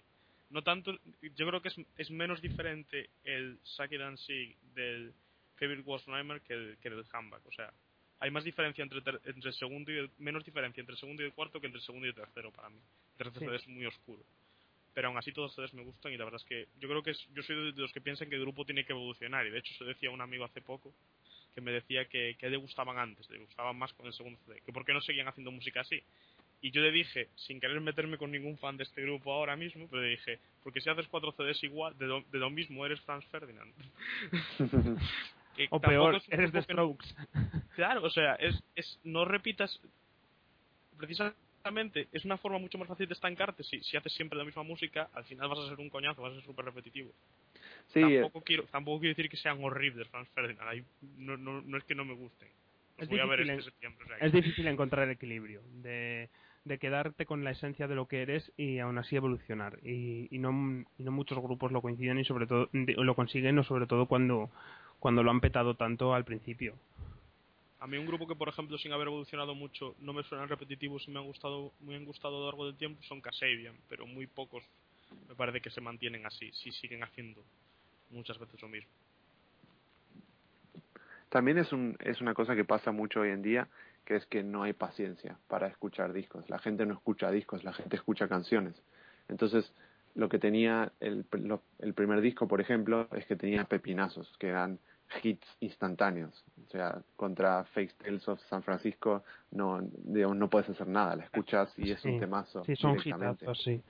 No tanto, yo creo que es, es menos diferente el Saki Dancy del Favorite Worst Nightmare que el, que el Handbag. O sea, hay más diferencia entre, ter- entre segundo y el, menos diferencia entre el segundo y el cuarto que entre el segundo y el tercero para mí. El tercer Sí. Es muy oscuro. Pero aún así todos los CDs me gustan y la verdad es que yo creo que es- yo soy de los que piensan que el grupo tiene que evolucionar y de hecho se decía un amigo hace poco que me decía que, que le gustaban antes, le gustaban más con el segundo CD, que por qué no seguían haciendo música así. Y yo le dije, sin querer meterme con ningún fan de este grupo ahora mismo, pero le dije, porque si haces cuatro CDs igual, de lo, de lo mismo eres Franz Ferdinand. [laughs] Que O peor, es eres de que Strokes. [laughs] Claro, o sea, es, es no repitas precisamente es una forma mucho más fácil de estancarte. Si, si haces siempre la misma música, al final vas a ser un coñazo, vas a ser súper repetitivo. Sí, eh, tampoco, quiero, tampoco quiero decir que sean horribles Franz Ferdinand. Ahí no, no, no es que no me gusten. Los Es voy a ver difícil este septiembre. o sea que- Es difícil encontrar el equilibrio de, de quedarte con la esencia de lo que eres y aún así evolucionar. Y, y no, y no muchos grupos lo coinciden y sobre todo de- lo consiguen, o sobre todo cuando, cuando lo han petado tanto al principio. A mí un grupo que, por ejemplo, sin haber evolucionado mucho, no me suenan repetitivos y me han gustado, me han gustado a lo largo del tiempo son Kasabian, pero muy pocos me parece que se mantienen así, si siguen haciendo muchas veces lo mismo. También es, un, es una cosa que pasa mucho hoy en día, que es que no hay paciencia para escuchar discos. La gente no escucha discos, la gente escucha canciones. Entonces, lo que tenía el, lo- el primer disco, por ejemplo, es que tenía pepinazos, que eran hits instantáneos. O sea, contra Fake Tales of San Francisco no, digamos, no puedes hacer nada, la escuchas y es Sí, un temazo Sí, son hitazos, sí.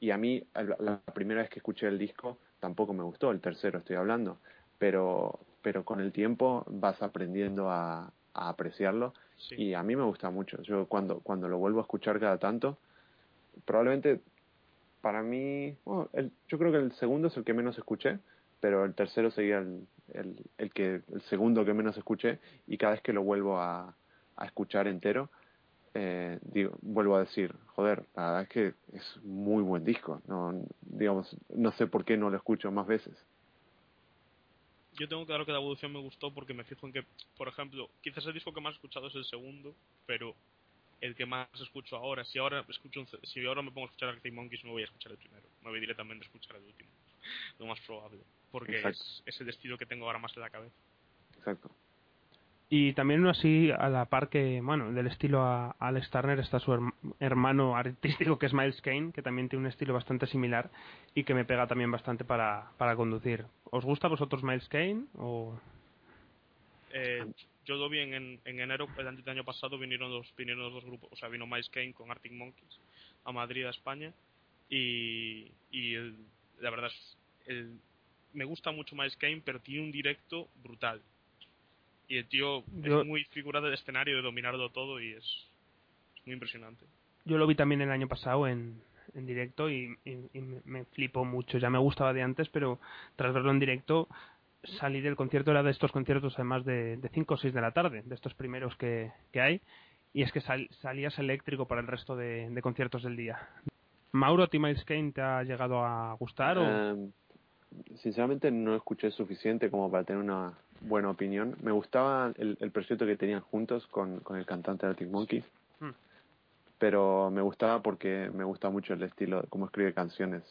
Y a mí, la, la primera vez que escuché el disco, tampoco me gustó, el tercero estoy hablando, pero, pero con el tiempo vas aprendiendo a, a apreciarlo Sí. y a mí me gusta mucho. Yo cuando, cuando lo vuelvo a escuchar cada tanto, probablemente para mí, bueno, el- yo creo que el segundo es el que menos escuché, pero el tercero sería el, el, que el segundo que menos escuché y cada vez que lo vuelvo a, a escuchar entero, eh, digo, vuelvo a decir, joder, la verdad es que es muy buen disco. No, digamos, no sé por qué no lo escucho más veces. Yo tengo claro que la evolución me gustó porque me fijo en que, por ejemplo, quizás el disco que más he escuchado es el segundo, pero el que más escucho ahora, si ahora escucho un- si ahora me pongo a escuchar Arctic Monkeys no voy a escuchar el primero, me voy directamente a escuchar el último, [laughs] lo más probable, porque es, es el estilo que tengo ahora más en la cabeza. Exacto. Y también así a la par que, bueno, del estilo a, Alex Turner está su herm- hermano artístico que es Miles Kane, que también tiene un estilo bastante similar y que me pega también bastante para, para conducir. ¿Os gusta a vosotros Miles Kane? O... Eh, yo lo vi en, en, en enero el año- del año pasado vinieron los vinieron los dos grupos o sea vino Miles Kane con Arctic Monkeys a Madrid a España y, y el- la verdad es el, me gusta mucho Miles Kane pero tiene un directo brutal y el tío Yo- es muy figura del escenario de dominarlo todo y es, es muy impresionante Yo lo vi también el año pasado en, en directo y, y- y me, me flipó mucho. Ya me gustaba de antes, pero tras verlo en directo salí del concierto, era de estos conciertos además de 5 o 6 de la tarde, de estos primeros que, que hay, y es que sal- salías eléctrico para el resto de, de conciertos del día. Mauro, ¿a ti Miles Kane te ha llegado a gustar? O... Eh, sinceramente no escuché suficiente como para tener una buena opinión. Me gustaba el, el proyecto que tenían juntos con, con el cantante de Arctic Monkeys, Hmm. pero me gustaba porque me gusta mucho el estilo, cómo escribe canciones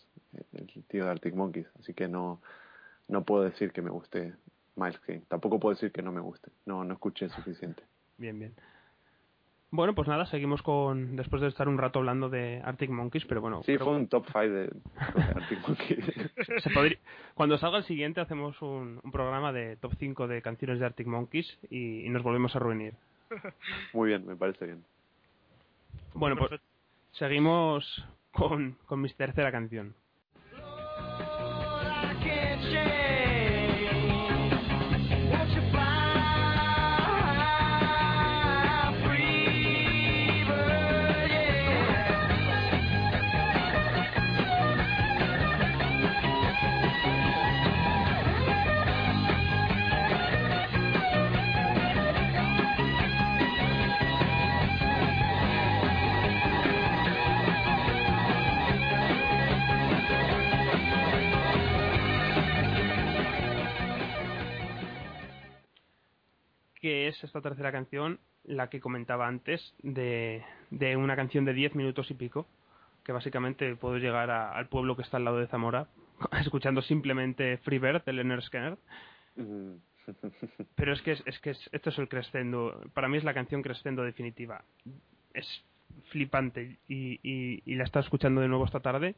el tío de Arctic Monkeys, así que no, no puedo decir que me guste Miles Kane. Tampoco puedo decir que no me guste. No, no escuché suficiente. Bien, bien. Bueno, pues nada, seguimos con, después de estar un rato hablando de Arctic Monkeys, pero bueno, Sí, creo- fue un top 5 de, Arctic [laughs] Monkeys. Se podría- Cuando salga el siguiente hacemos un, un programa de top 5 de canciones de Arctic Monkeys y, y nos volvemos a reunir. Muy bien, me parece bien. Bueno, pues seguimos con, con mi tercera canción. Que es esta tercera canción la que comentaba antes de, de una canción de 10 minutos y pico, que básicamente puedo llegar a- al pueblo que está al lado de Zamora [laughs] escuchando simplemente Freebird de Leonard Skinner. Mm. Pero es que, es, es que es- esto es el crescendo. Para mí es la canción crescendo definitiva. Es flipante y, y, y la he estado escuchando de nuevo esta tarde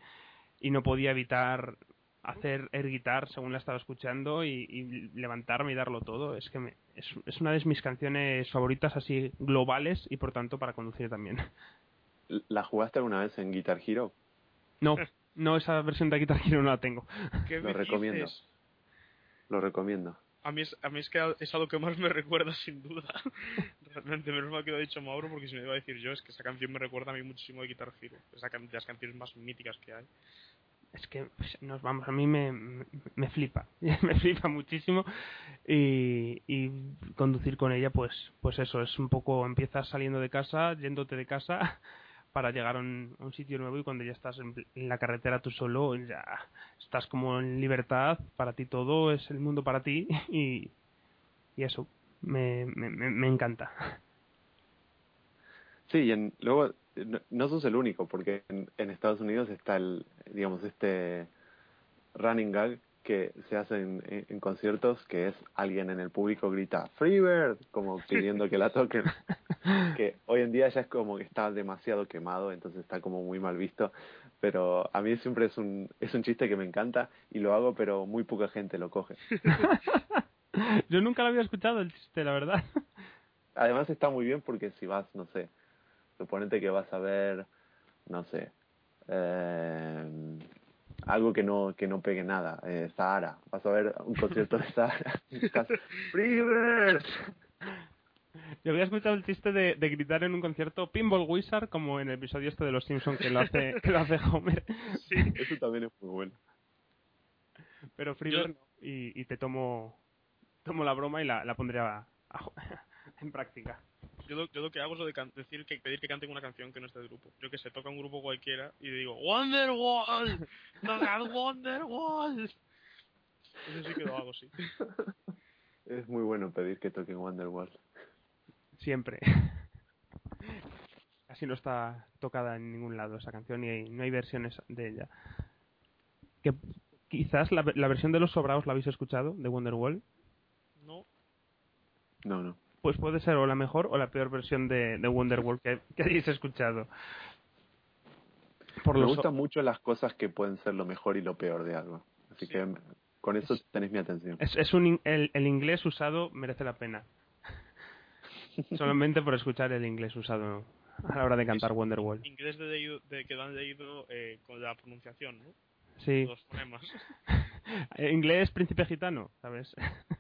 y no podía evitar hacer air guitar según la estaba escuchando y, y levantarme y darlo todo. Es que me- es, es una de mis canciones favoritas así globales y por tanto para conducir también. [laughs] ¿La jugaste alguna vez en Guitar Hero? No, [laughs] no esa versión de Guitar Hero no la tengo. ¿Qué Lo me recomiendo. dices? Lo recomiendo. A mí, es, a mí es que es a lo que más me [laughs] recuerda, sin duda. Realmente, menos mal que lo ha dicho Mauro, porque si me iba a decir yo, es que esa canción me recuerda a mí muchísimo de Guitar Hero. Es de las canciones más míticas que hay. Es que pues, nos vamos, a mí me, me, flipa, [laughs] me flipa muchísimo y, y conducir con ella, pues, pues eso, es un poco, empiezas saliendo de casa, yéndote de casa [laughs] para llegar a un, a un sitio nuevo y cuando ya estás en, la carretera tú solo, ya estás como en libertad, para ti todo es el mundo para ti [laughs] y, y eso, me, me me encanta. Sí, y en, luego no, no sos el único, porque en, en Estados Unidos está el, digamos, este running gag que se hace en, en- en conciertos, que es alguien en el público grita Freebird, como [laughs] pidiendo que la toquen. [laughs] que hoy en día ya es como que está demasiado quemado, entonces está como muy mal visto. Pero a mí siempre es un, es un chiste que me encanta y lo hago, pero muy poca gente lo coge. [laughs] Yo nunca lo había escuchado el chiste, la verdad. Además está muy bien porque si vas, no sé, suponete que vas a ver, no sé, eh, algo que no que no pegue nada, eh, Sahara, vas a ver un concierto de Sahara. [laughs] Yo había escuchado el chiste de, de gritar en un concierto Pinball Wizard como en el episodio este de Los Simpsons que lo hace, que lo hace Homer. Sí. eso también es muy bueno. Pero Freebird no. y, y te tomo tomo la broma y la, la pondré a- a- en práctica. Yo lo, yo lo que hago es lo de can- decir que pedir que canten una canción que no es del grupo. Yo que sé, toca un grupo cualquiera y digo Wonderwall, tocad [laughs] Wonderwall. Eso sí que lo hago, sí. Es muy bueno pedir que toquen Wonderwall. Siempre. Así no está tocada en ningún lado esa canción y no hay versiones de ella. Que quizás la, la versión de los sobrados la habéis escuchado de Wonderwall. No, No, no. Pues puede ser o la mejor o la peor versión de, de Wonderwall que, que hayáis escuchado. Por Me los gustan mucho las cosas que pueden ser lo mejor y lo peor de algo. Así Sí. que con eso tenéis mi atención. Es, es un, el, el inglés usado merece la pena. [laughs] Solamente por escuchar el inglés usado a la hora de cantar Wonderwall. inglés de, de que lo han leído eh, con la pronunciación, ¿no? Sí. Los fonemas. Eh, [laughs] inglés príncipe gitano, ¿sabes? [laughs]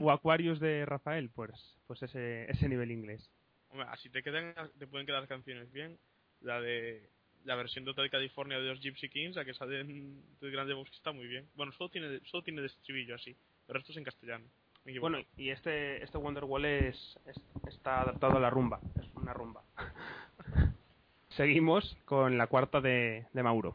o, Aquarius de Rafael, pues pues ese, ese nivel inglés. Hombre, así te quedan, te pueden quedar canciones bien. La de la versión de Hotel California de los Gypsy Kings, la que sale en del Grande Box está muy bien. Bueno, solo tiene solo tiene de estribillo así. El resto es en castellano. Bueno, y este este Wonderwall es, es- está adaptado a la rumba, es una rumba. [laughs] Seguimos con la cuarta de, de Mauro.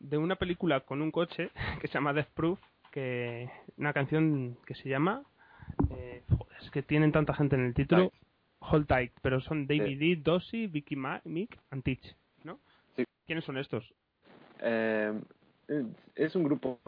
De una película con un coche [laughs] que se llama Death Proof, que una canción que se llama eh, joder, es que tienen tanta gente en el título. Tight. Hold Tight, pero son David D, Dossie, Vicky Ma Mick and Teach, ¿no? Sí. ¿Quiénes son estos? Eh, es un grupo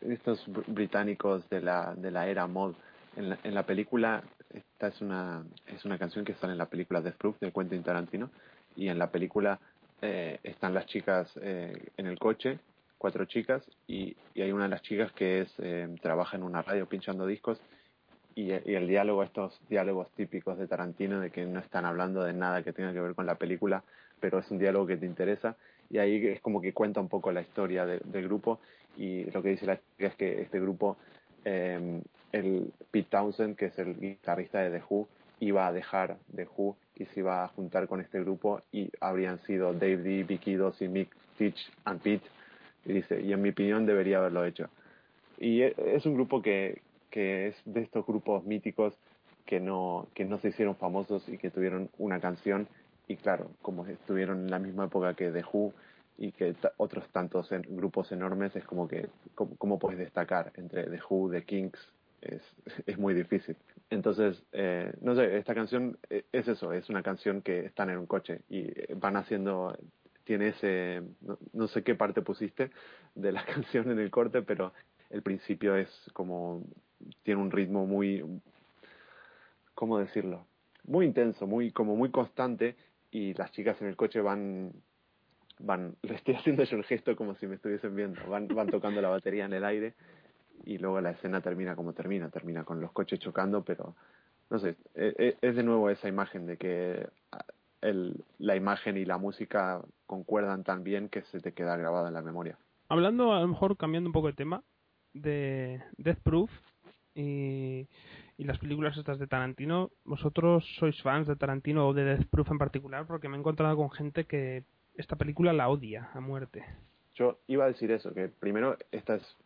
de estos br- británicos de la, de la era mod. En la, en la película, esta es una, es una canción que sale en la película Death Proof de Quentin Tarantino. Y en la película eh, están las chicas eh, en el coche, cuatro chicas, y, y hay una de las chicas que es eh, trabaja en una radio pinchando discos. Y, el diálogo, estos diálogos típicos de Tarantino, de que no están hablando de nada que tenga que ver con la película, pero es un diálogo que te interesa y ahí es como que cuenta un poco la historia de- del grupo y lo que dice la chica es que este grupo eh, el Pete Townsend que es el guitarrista de The Who iba a dejar The Who y se iba a juntar con este grupo y habrían sido Dave D, Vicky Dossie, Mick Teach and Pete y dice y en mi opinión debería haberlo hecho y e- es un grupo que, que es de estos grupos míticos que no, que no se hicieron famosos y que tuvieron una canción y claro, como estuvieron en la misma época que The Who y que otros tantos grupos enormes, es como que, ¿cómo, cómo puedes destacar entre The Who, The Kinks? Es, [laughs] es muy difícil. Entonces, eh, no sé, esta canción eh, es eso, es una canción que están en un coche y eh, van haciendo, tiene ese, no, no sé qué parte pusiste de la [laughs] canción en el corte, pero el principio es como tiene un ritmo muy, ¿cómo decirlo? Muy intenso, muy como muy constante y las chicas en el coche van van [laughs] le estoy haciendo yo el gesto como si me estuviesen viendo, van van tocando la batería en el aire y luego la escena termina como termina, termina con los coches chocando, pero no sé, e- e- es de nuevo esa imagen de que el, la imagen y la música concuerdan tan bien que se te queda grabada en la memoria. Hablando, a lo mejor cambiando un poco de tema, de Death Proof y, y las películas estas de Tarantino, ¿vosotros sois fans de Tarantino o de Death Proof en particular? Porque me he encontrado con gente que esta película la odia a muerte. Yo iba a decir eso, que primero esta es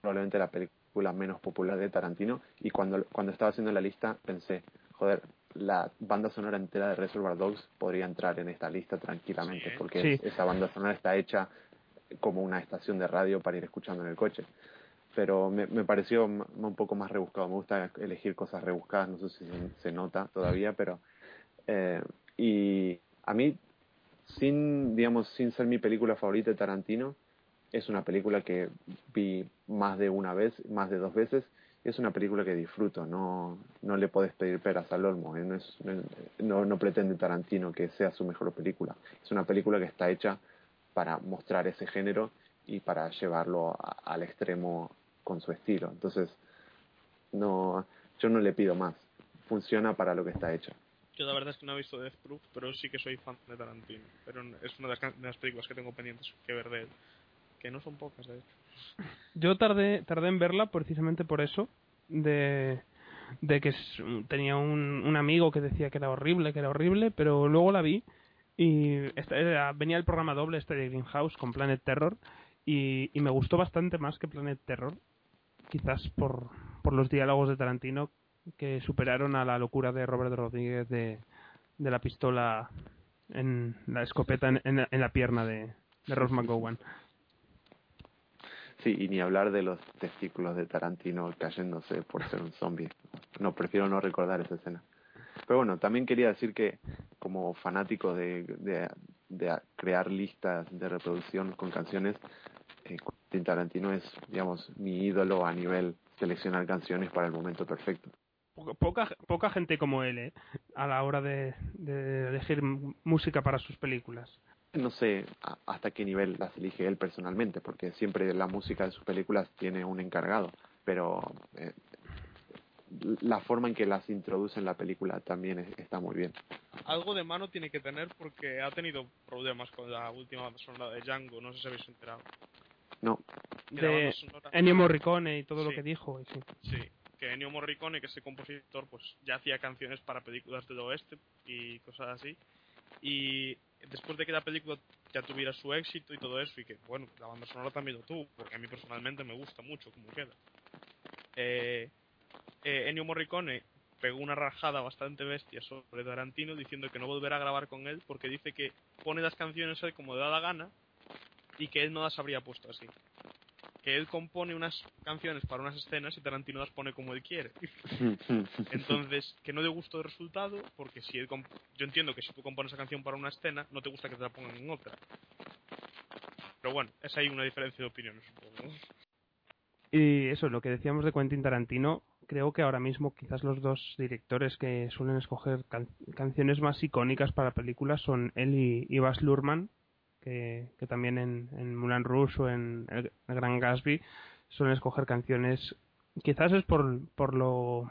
probablemente la película menos popular de Tarantino y cuando, cuando estaba haciendo la lista pensé, joder, la banda sonora entera de Reservoir Dogs podría entrar en esta lista tranquilamente Sí. porque Sí. es- esa banda sonora está hecha como una estación de radio para ir escuchando en el coche. Pero me, me pareció un poco más rebuscado. Me gusta elegir cosas rebuscadas, no sé si se, se nota todavía, pero... eh, y a mí, sin, digamos, sin ser mi película favorita de Tarantino, es una película que vi más de una vez, más de dos veces. Es una película que disfruto, no, no le podés pedir peras al olmo. ¿eh? No, es, no, no pretende Tarantino que sea su mejor película. Es una película que está hecha para mostrar ese género y para llevarlo a- al extremo con su estilo. Entonces, no, yo no le pido más. Funciona para lo que está hecho. Yo la verdad es que no he visto Death Proof, pero sí que soy fan de Tarantino. Pero es una de las, de las películas que tengo pendientes que ver de él. Que no son pocas, de hecho. Yo tardé, tardé en verla precisamente por eso, de, de que tenía un, un amigo que decía que era horrible, que era horrible, pero luego la vi y esta era- venía el programa doble este de Greenhouse con Planet Terror y, y me gustó bastante más que Planet Terror, quizás por, por los diálogos de Tarantino que superaron a la locura de Robert Rodríguez de, de la pistola en la escopeta en, en la- en la pierna de, de Ross McGowan. Sí, y ni hablar de los testículos de Tarantino cayéndose por ser un zombie. No, prefiero no recordar esa escena. Pero bueno, también quería decir que como fanático de, de, crear listas de reproducción con canciones, eh, Tarantino es, digamos, mi ídolo a nivel seleccionar canciones para el momento perfecto. Poca, poca, gente como él, ¿eh? A la hora de, de elegir música para sus películas. No sé hasta qué nivel las elige él personalmente, porque siempre la música de sus películas tiene un encargado, pero eh, la forma en que las introduce en la película también es- está muy bien. Algo de mano tiene que tener porque ha tenido problemas con la última sonora de Django, no sé si habéis enterado. No, De Ennio Morricone y todo lo Sí. que dijo. sí. Sí, que Ennio Morricone, que es el compositor, pues ya hacía canciones para películas del oeste y cosas así. Y después de que la película ya tuviera su éxito y todo eso, y que, bueno, la banda sonora también lo tuvo, porque a mí personalmente me gusta mucho como queda. Eh, eh, Ennio Morricone pegó una rajada bastante bestia sobre Tarantino diciendo que no volverá a grabar con él porque dice que pone las canciones él como le da la gana y que él no las habría puesto así. Que él compone unas canciones para unas escenas y Tarantino las pone como él quiere. [laughs] Entonces, que no le gustó el resultado, porque si él comp- yo entiendo que si tú compones esa canción para una escena, no te gusta que te la pongan en otra. Pero bueno, es ahí una diferencia de opiniones, supongo. Y eso, lo que decíamos de Quentin Tarantino, creo que ahora mismo quizás los dos directores que suelen escoger can- canciones más icónicas para películas son él y, y Baz Luhrmann, que, que también en, en Moulin Rouge o en El, El Gran Gatsby suelen escoger canciones, quizás es por, por lo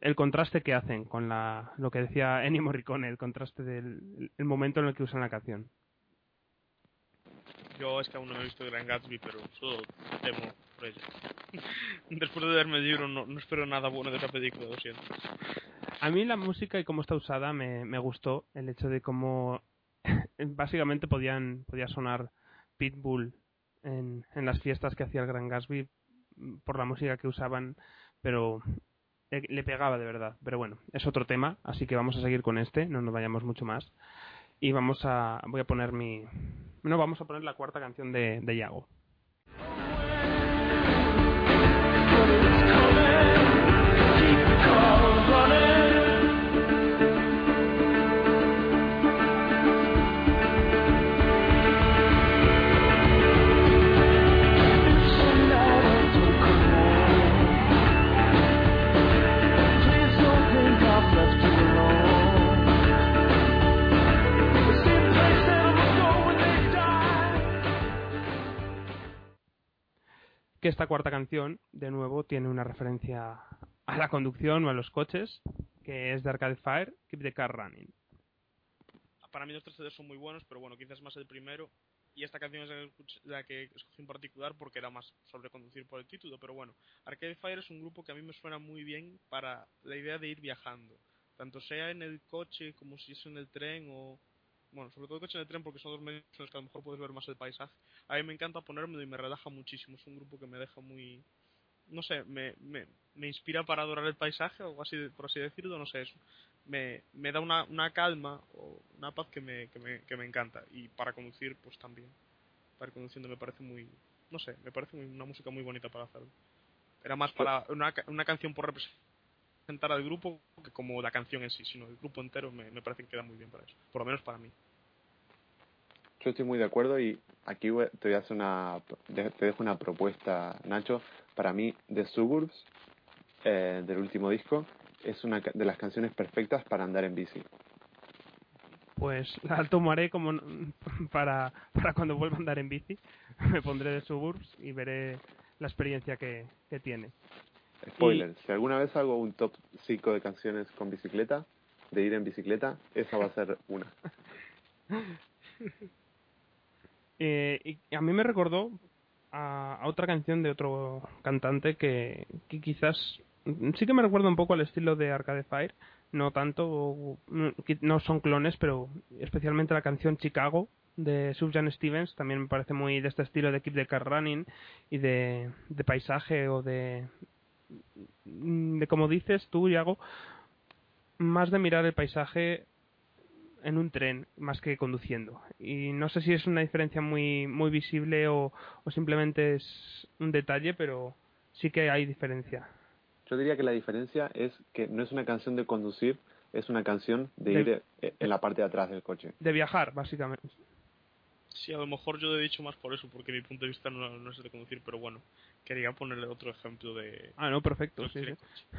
el contraste que hacen con la, lo que decía Ennio Morricone, el contraste del el momento en el que usan la canción. Yo es que aún no he visto Gran Gatsby, pero solo temo por ella. [laughs] Después de leerme el libro, no, no espero nada bueno de esa película, lo siento. A mí la música y cómo está usada me, me gustó. El hecho de cómo básicamente podían podía sonar Pitbull en, en las fiestas que hacía el Gran Gatsby por la música que usaban, pero le, le pegaba de verdad. Pero bueno, es otro tema, así que vamos a seguir con este, no nos vayamos mucho más. Y vamos a voy a poner mi no vamos a poner la cuarta canción de, de Yago. Que esta cuarta canción, de nuevo, tiene una referencia a la conducción o a los coches, que es de Arcade Fire, Keep the Car Running. Para mí los tres CDs son muy buenos, pero bueno, quizás más el primero. Y esta canción es la que escogí en particular porque era más sobre conducir por el título. Pero bueno, Arcade Fire es un grupo que a mí me suena muy bien para la idea de ir viajando. Tanto sea en el coche como si es en el tren o... Bueno, sobre todo el coche en el tren porque son dos medios en los que a lo mejor puedes ver más el paisaje. A mí me encanta ponérmelo y me relaja muchísimo. Es un grupo que me deja muy... No sé, me, me, me inspira para adorar el paisaje o así, de- por así decirlo, no sé, eso. Me, me da una, una calma o una paz que me, que, me, que me encanta. Y para conducir, pues también. Para ir conduciendo me parece muy... No sé, me parece muy- una música muy bonita para hacerlo. Era más para una, una canción por representar al grupo que como la canción en sí, sino el grupo entero me, me parece que queda muy bien para eso. Por lo menos para mí. Yo estoy muy de acuerdo y aquí te voy a hacer una, te dejo una propuesta, Nacho. Para mí, The Suburbs, eh, del último disco, es una de las canciones perfectas para andar en bici. Pues [laughs] la tomaré como [laughs] para, para cuando vuelva a andar en bici. [laughs] Me pondré de suburbs y veré la experiencia que, que tiene. Spoiler, si alguna vez hago un top 5 de canciones con bicicleta, de ir en bicicleta, esa va a ser una. Eh, y a mí me recordó a, otra canción de otro cantante que, quizás sí que me recuerda un poco al estilo de Arcade Fire, no tanto, no- qui- no son clones, pero especialmente la canción Chicago de Sufjan Stevens también me parece muy de este estilo de Keep the Car Running y de, de paisaje o de, de como dices tú, Iago, más de mirar el paisaje en un tren más que conduciendo. Y no sé si es una diferencia muy, muy visible o, o simplemente es un detalle, pero sí que hay diferencia. Yo diría que la diferencia es que no es una canción de conducir, es una canción de, De- ir eh, en la parte de atrás del coche. De viajar, básicamente. Sí, a lo mejor yo lo he dicho más por eso, porque mi punto de vista no, no es el de conducir, pero bueno, quería ponerle otro ejemplo de... Ah, no, perfecto. de Sí, sí.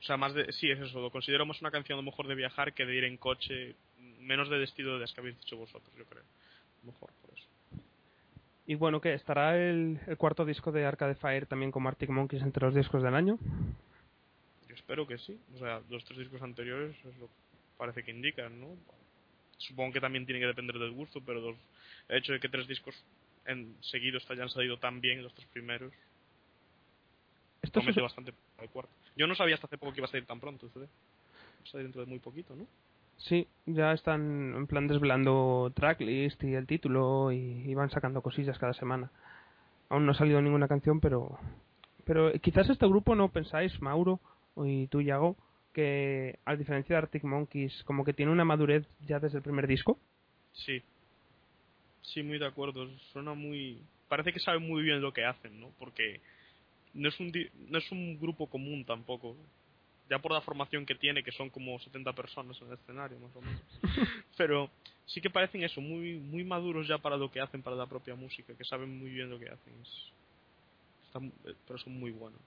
O sea, más de... Sí, es eso, lo considero más una canción a lo mejor de viajar que de ir en coche, menos del estilo de las que habéis dicho vosotros, yo creo. A lo mejor por eso. Y bueno, ¿qué? ¿Estará el, el cuarto disco de Arcade Fire también con Arctic Monkeys entre los discos del año? Yo espero que sí. O sea, los tres discos anteriores es lo que parece que indican, ¿no? Supongo que también tiene que depender del gusto, pero los- el hecho de que tres discos en seguidos hayan salido tan bien, los tres primeros, Esto es- bastante el cuarto. Yo no sabía hasta hace poco que iba a salir tan pronto CD. Va a salir dentro de muy poquito, ¿no? Sí, ya están en plan desvelando tracklist y el título y, y van sacando cosillas cada semana. Aún no ha salido ninguna canción, pero pero quizás este grupo no pensáis, Mauro y tú, Yago, que a diferencia de Arctic Monkeys, como que tiene una madurez ya desde el primer disco. Sí. Sí, muy de acuerdo. Suena muy... Parece que saben muy bien lo que hacen, ¿no? Porque no es un, no es un grupo común tampoco. Ya por la formación que tiene, que son como 70 personas en el escenario, más o menos. [laughs] Pero sí que parecen eso, muy muy maduros ya para lo que hacen, para la propia música, que saben muy bien lo que hacen. Es- están- eh, pero son muy buenos,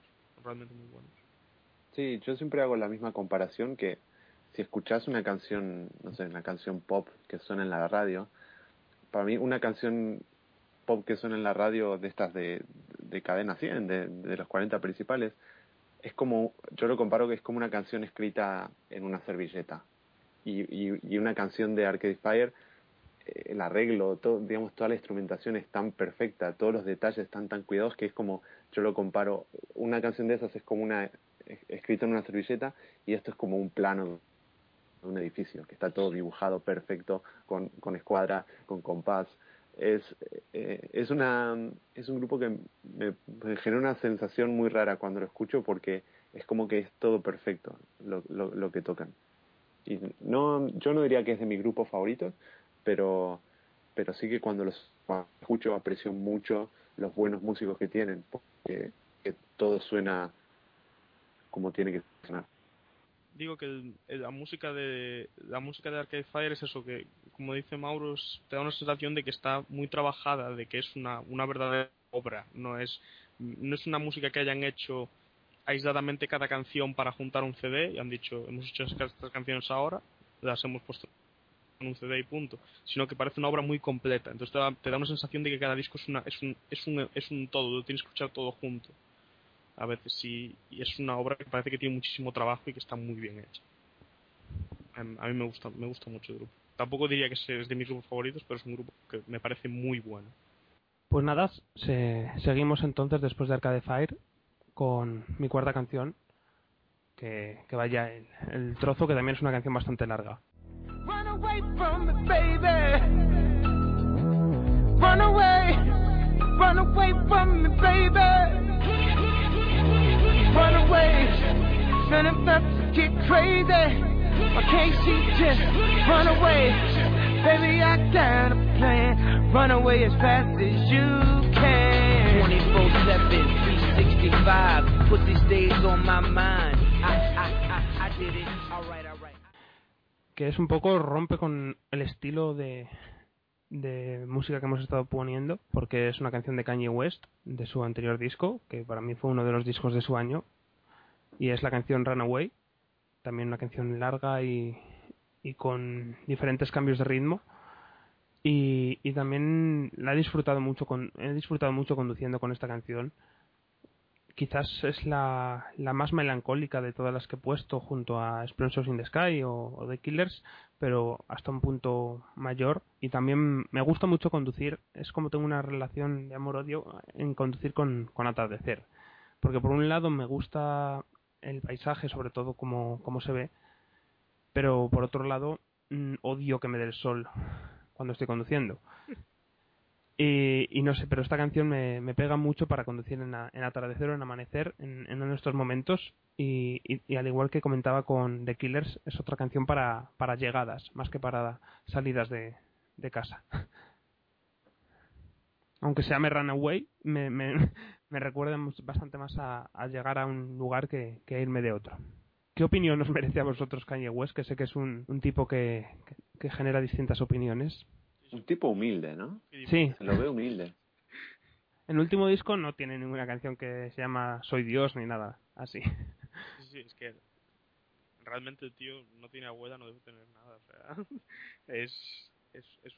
realmente muy buenos. Sí, yo siempre hago la misma comparación que si escuchás una canción, no sé, una canción pop que suena en la radio, para mí una canción pop que suena en la radio de estas de, de cadena 100, de, de los 40 principales, es como, yo lo comparo que es como una canción escrita en una servilleta. Y, y, y una canción de Arcade Fire, eh, el arreglo, todo, digamos, toda la instrumentación es tan perfecta, todos los detalles están tan cuidados que es como, yo lo comparo, una canción de esas es como una es- escrito en una servilleta y esto es como un plano de un edificio que está todo dibujado perfecto con, con escuadra, con compás. Es, eh, es, una, es un grupo que me, genera una sensación muy rara cuando lo escucho porque es como que es todo perfecto lo, lo, lo que tocan. Y no, yo no diría que es de mis grupos favoritos, pero, pero sí que cuando los escucho aprecio mucho los buenos músicos que tienen, porque que todo suena como tiene que sonar. Digo que el- la música de la música de Arcade Fire es eso que como dice Mauro te da una sensación de que está muy trabajada de que es una, una verdadera obra no es no es una música que hayan hecho aisladamente cada canción para juntar un CD y han dicho hemos hecho estas estas canciones ahora las hemos puesto en un CD y punto, sino que parece una obra muy completa. Entonces te da, te da una sensación de que cada disco es, una, es, un, es, un, es un todo, lo tienes que escuchar todo junto. A veces sí, y es una obra que parece que tiene muchísimo trabajo y que está muy bien hecha. A mí me gusta, me gusta mucho el grupo. Tampoco diría que es de mis grupos favoritos, pero es un grupo que me parece muy bueno. Pues nada, se- seguimos entonces después de Arcade Fire con mi cuarta canción, que, que vaya el, el trozo, que también es una canción bastante larga. Run away from me, baby. Run away, run away from me, baby. Run away, none of that get crazy. Can't she just run away? Baby, I got a plan. Run away as fast as you can. 24 7, 365. Put these days on my mind. I, I, I, I did it. Alright, alright. que es un poco rompe con el estilo de, de música que hemos estado poniendo, porque es una canción de Kanye West, de su anterior disco, que para mí fue uno de los discos de su año, y es la canción Runaway, también una canción larga y, y con diferentes cambios de ritmo. Y, y también la he disfrutado mucho con, he disfrutado mucho conduciendo con esta canción quizás es la, la más melancólica de todas las que he puesto junto a Explosives in the Sky o, o The Killers, pero hasta un punto mayor. Y también me gusta mucho conducir, es como tengo una relación de amor-odio en conducir con, con atardecer. Porque por un lado me gusta el paisaje, sobre todo como, como se ve, pero por otro lado mm, odio que me dé el sol cuando estoy conduciendo. Y, y no sé, pero esta canción me, pega mucho para conducir en, atardecer o en amanecer en, en estos momentos. Y, al igual que comentaba con The Killers, es otra canción para, llegadas, más que para salidas de, casa. [laughs] Aunque se llame Runaway, me, me, [laughs] me recuerda bastante más a, llegar a un lugar que, que irme de otro. ¿Qué opinión os merece a vosotros Kanye West? Que sé que es un, tipo que genera distintas opiniones. Un tipo humilde, ¿no? Sí, Se lo ve humilde. En el último disco no tiene ninguna canción que se llama Soy Dios ni nada así. Sí, sí, es que realmente el tío no tiene abuela, no debe tener nada. O sea, [laughs] es, es, es,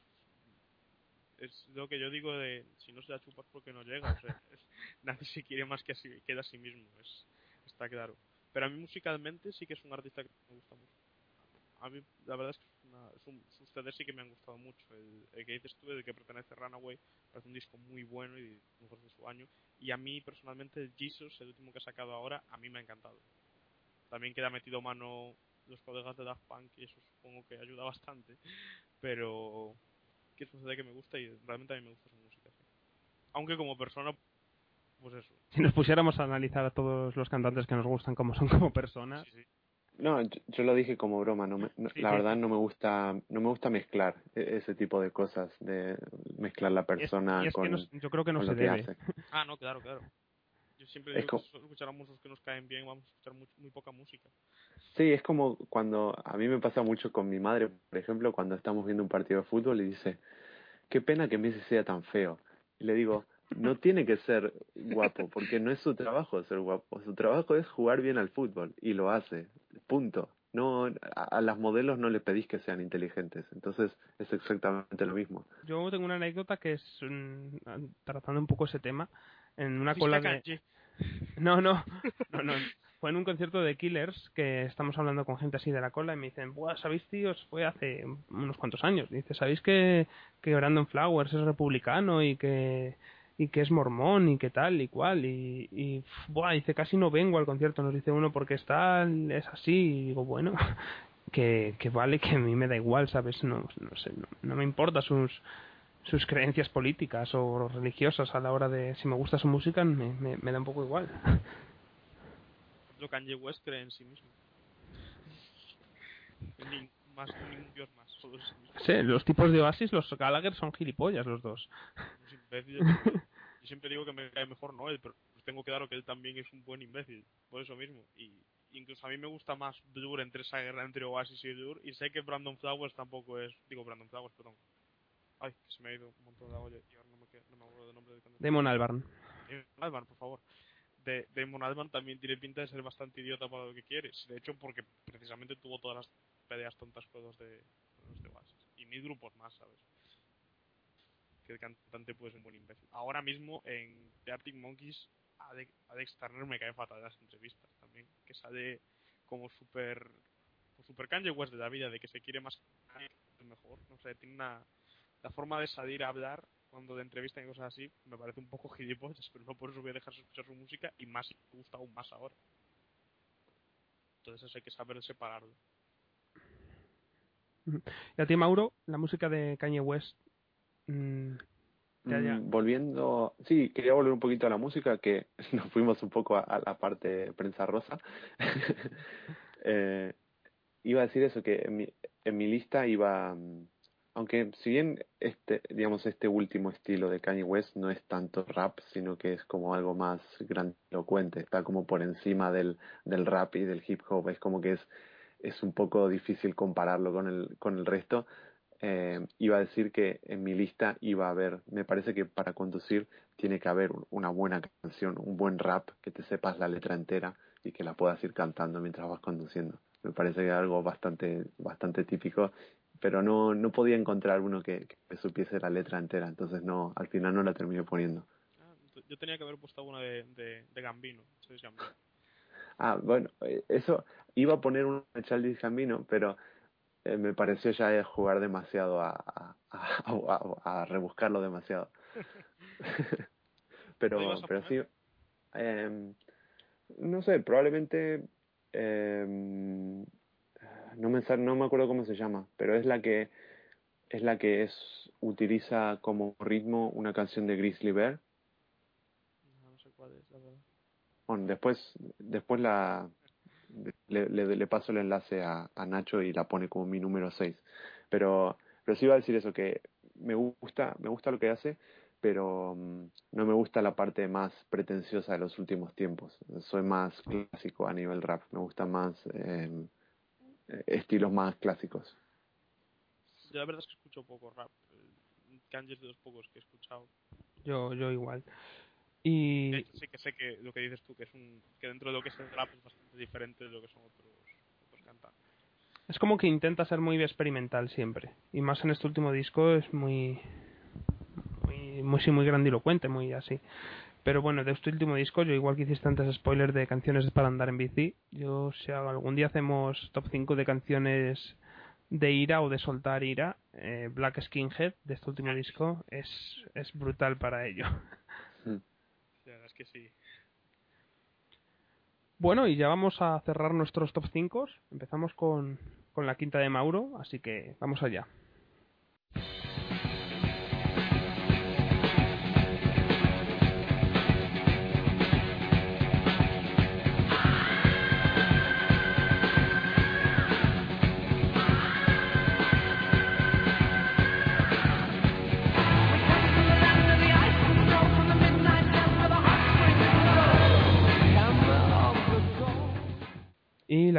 es lo que yo digo de si no se la chupas porque no llega. O sea, es- [laughs] nadie se quiere más que así, queda a sí mismo, es, está claro. Pero a mí musicalmente sí que es un artista que me gusta mucho. A mí la verdad es que es una- es un- sus CDs sí que me han gustado mucho. El, el que dices tú, el que pertenece a Runaway, parece un disco muy bueno y mejores de su año. Y a mí personalmente el Jesus, el último que ha sacado ahora, a mí me ha encantado. También queda metido mano los colegas de Daft Punk y eso supongo que ayuda bastante. Pero que es un CD que me gusta y realmente a mí me gusta su música. sí. Aunque como persona, pues eso. Si nos pusiéramos a analizar a todos los cantantes que nos gustan como son como personas, Sí, sí. No, yo, yo lo dije como broma. No me- no- Sí, la sí. verdad no me gusta, no me gusta mezclar e- ese tipo de cosas, de mezclar la persona y es con, que yo creo que no se lo que debe. hace. [laughs] Ah, no, claro, claro. Yo siempre Es digo que si solo escucháramos los que nos caen bien, vamos a escuchar muy, muy poca música. Sí, es como cuando a mí me pasa mucho con mi madre, por ejemplo, cuando estamos viendo un partido de fútbol y dice, qué pena que Messi sea tan feo. Y le digo, no tiene que ser guapo, porque no es su trabajo ser guapo. Su trabajo es jugar bien al fútbol y lo hace. Punto. No, a, a las modelos no le pedís que sean inteligentes. Entonces es exactamente lo mismo. Yo tengo una anécdota que es mm, tratando un poco ese tema en una ¿Viste cola de [laughs] no no [laughs] no no fue en un concierto de Killers que estamos hablando con gente así de la cola y me dicen Buah, sabéis tíos fue hace unos cuantos años dice sabéis que que Brandon Flowers es republicano y que y que es mormón y que tal y cual y, buah, dice casi no vengo al concierto nos dice uno porque está es así y digo bueno [laughs] que, que vale que a mí me da igual sabes no no sé no, no me importa sus sus creencias políticas o religiosas a la hora de si me gusta su música me, me, me da un poco igual [laughs] ejemplo, Kanye West cree en sí mismo. Ni, más que ningún dios más, solo sí mismo. sí, los tipos de Oasis los Gallagher son gilipollas los dos [laughs] Yo siempre digo que me cae mejor Noel, pero tengo claro que él también es un buen imbécil, por eso mismo. Y incluso a mí me gusta más Blur entre esa guerra entre Oasis y Blur, y sé que Brandon Flowers tampoco es, digo Brandon Flowers, perdón. Ay, que se me ha ido un montón de olla y ahora no me, no me acuerdo del nombre del cantante. Damon Albarn Damon Albarn, por favor. De, Damon Albarn también tiene pinta de ser bastante idiota para lo que quiere. De hecho, porque precisamente tuvo todas las peleas tontas con los de, con los de Oasis. Y mil grupos más, ¿sabes? Que el cantante puede ser un buen imbécil. Ahora mismo en The Arctic Monkeys, Alex, Turner me cae fatal en las entrevistas también. Que sale como súper como super Kanye West de la vida, de que se quiere más mejor. No sé, tiene una. La forma de salir a hablar cuando de entrevistan y cosas así me parece un poco gilipollas, [laughs] pero no por eso voy a dejar de escuchar su música y más me gusta aún más ahora. Entonces eso hay que saber separarlo. [laughs] Y a ti, Mauro, la música de Kanye West. Mm, Mm, Volviendo, sí, quería volver un poquito a la música, que [laughs] nos fuimos un poco a, a la parte prensa rosa. [laughs] Eh, iba a decir eso, que en mi, en mi lista iba, mm, aunque si bien este, digamos, este último estilo de Kanye West no es tanto rap, sino que es como algo más grandilocuente, está como por encima del, del rap y del hip hop, es como que es, es un poco difícil compararlo con el, con el resto. Eh, iba a decir que en mi lista iba a haber, me parece que para conducir tiene que haber un- una buena canción, un buen rap, que te sepas la letra entera y que la puedas ir cantando mientras vas conduciendo. Me parece que es algo bastante, bastante típico, pero no, no podía encontrar uno que, que supiese la letra entera, entonces no, al final no la terminé poniendo. Ah, yo tenía que haber puesto una de, de, de Gambino. ¿sabes Gambino? Ah, bueno, eh, eso iba a poner una de Childish Gambino, pero eh, me pareció ya jugar demasiado a, a, a, rebuscarlo demasiado. ¿Cuál [laughs] pero pero sí, em, no sé, probablemente em, no me no me acuerdo cómo se llama, pero es la que es la que es utiliza como ritmo una canción de Grizzly Bear. No, no sé cuál es, la verdad. Bueno, después, después la le, le, le paso el enlace a, a Nacho y la pone como mi número 6. Pero, pero sí iba a decir eso, que me gusta, me gusta lo que hace, pero mm, no me gusta la parte más pretenciosa de los últimos tiempos. Soy más clásico a nivel rap, me gustan más eh, eh, estilos más clásicos. Yo la verdad es que escucho poco rap. Eh, Kanye es de los pocos que he escuchado. Yo, yo igual. Y De hecho, sí que sé que lo que dices tú, que es un que dentro de lo que es el rap es bastante diferente de lo que son otros, otros cantantes. es como que intenta ser muy experimental siempre. Y más en este último disco es muy. Muy, muy, sí, muy grandilocuente, muy así. Pero bueno, de este último disco, yo igual que hiciste antes spoiler de canciones para andar en bici, yo si algún día hacemos top 5 de canciones de ira o de soltar ira, eh, Black Skinhead de este último disco es, es brutal para ello. La verdad que sí. Bueno, y ya vamos a cerrar nuestros top 5. Empezamos con, con la quinta de Mauro, así que vamos allá.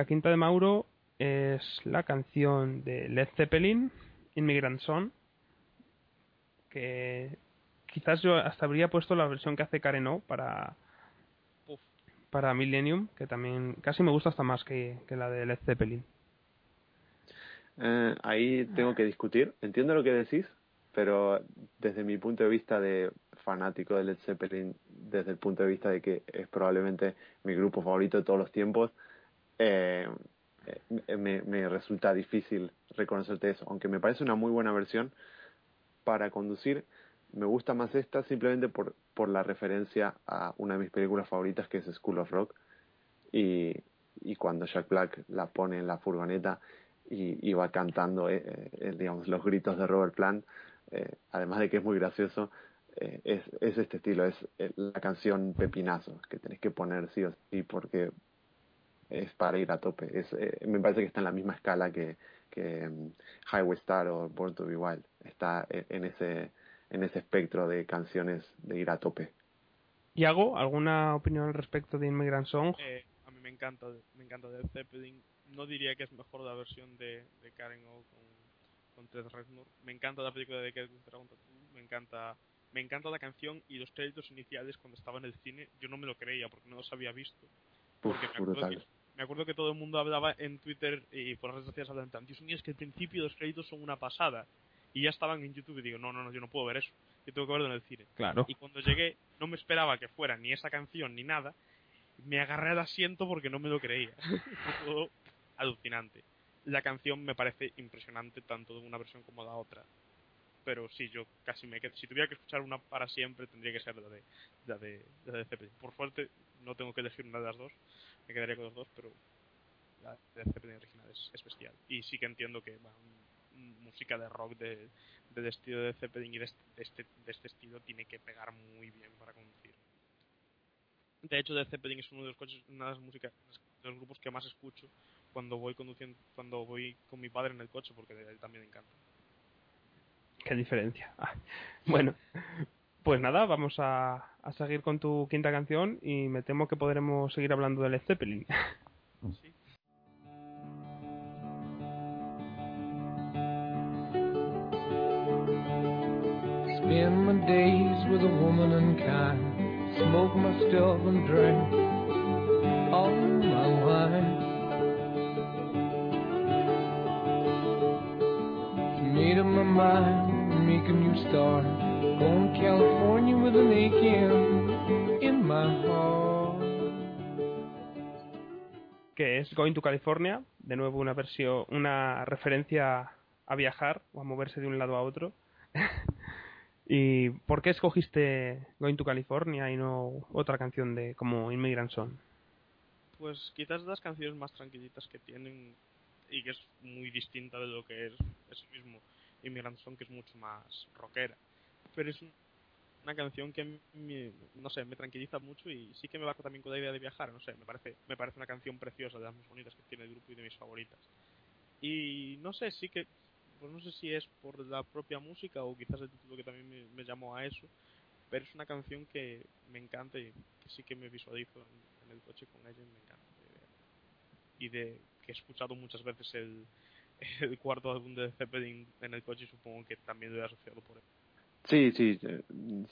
La quinta de Mauro es la canción de Led Zeppelin, Immigrant Song, que quizás yo hasta habría puesto la versión que hace Karen O para, Uf, para Millennium, que también casi me gusta hasta más que, que la de Led Zeppelin. Eh, ahí tengo que discutir. Entiendo lo que decís, pero desde mi punto de vista de fanático de Led Zeppelin, desde el punto de vista de que es probablemente mi grupo favorito de todos los tiempos, eh, eh, me, resulta difícil reconocerte eso. Aunque me parece una muy buena versión para conducir, me gusta más esta simplemente por, por la referencia a una de mis películas favoritas que es School of Rock. Y, y cuando Jack Black la pone en la furgoneta y, va cantando eh, digamos los gritos de Robert Plant además de que es muy gracioso es, es este estilo es la canción pepinazo que tenés que poner sí o sí porque es para ir a tope es, eh, me parece que está en la misma escala que, que um, Highway Star o Born to Be Wild está en, en ese en ese espectro de canciones de ir a tope Iago, ¿alguna opinión al respecto de Immigrant Song? eh, a mí me encanta, me encanta Led Zeppelin. No diría que es mejor la versión de, de Karen O con, con Ted Reznor. Me encanta la película de Get Dragon. Me encanta, me encanta la canción y los créditos iniciales cuando estaba en el cine. Yo no me lo creía porque no los había visto. Uf, Porque me acuerdo, brutal que, me acuerdo que todo el mundo hablaba en Twitter y por las redes sociales hablaban tan, Dios mío, es que el principio de los créditos son una pasada. y ya estaban en YouTube y digo, no, no, no, yo no puedo ver eso, yo tengo que verlo en el cine. Claro. Y cuando llegué, no me esperaba que fuera ni esa canción ni nada, me agarré al asiento porque no me lo creía. [laughs] Fue todo alucinante. La canción me parece impresionante, tanto de una versión como de la otra. Pero sí, yo casi me quedo. Si tuviera que escuchar una para siempre, tendría que ser la de, la de, la de Zeppelin. Por suerte, no tengo que elegir una de las dos. Me quedaría con las dos, pero la de original es, es bestial. Y sí que entiendo que un- música de rock de, del estilo de Zeppelin y de este, de este, de este estilo tiene que pegar muy bien para conducir. De hecho, de Zeppelin es uno de los coches, una de las músicas, de los grupos que más escucho cuando voy conduciendo, cuando voy con mi padre en el coche, porque a él también le encanta. Qué diferencia. Ah, Bueno, pues nada, vamos a, a seguir con tu quinta canción y me temo que podremos seguir hablando de Led Zeppelin. Sí. [laughs] Spend my days with a woman unkind. Smoke my stuff and drink all my wine. Made up my mind, make a new start. Going to California with an aching in my heart. que es Going to California, de nuevo una versión, una referencia a viajar o a moverse de un lado a otro. [laughs] ¿Y por qué escogiste Going to California y no otra canción de como Immigrant Song? Pues quizás de las canciones más tranquilitas que tienen y que es muy distinta de lo que es eso mismo Immigrant Song, que es mucho más rockera. Pero es un- una canción que me, no sé, me tranquiliza mucho y sí que me va también con la idea de viajar, no sé, me parece, me parece una canción preciosa, de las más bonitas que tiene el grupo y de mis favoritas. Y no sé, sí que, pues no sé si es por la propia música o quizás el título que también me, me llamó a eso, pero es una canción que me encanta y que sí que me visualizo en, en el coche con ella y me encanta. Y de que he escuchado muchas veces el, [laughs] el cuarto álbum de Zeppelin en el coche y supongo que también lo he asociado por él. Sí, sí, eh,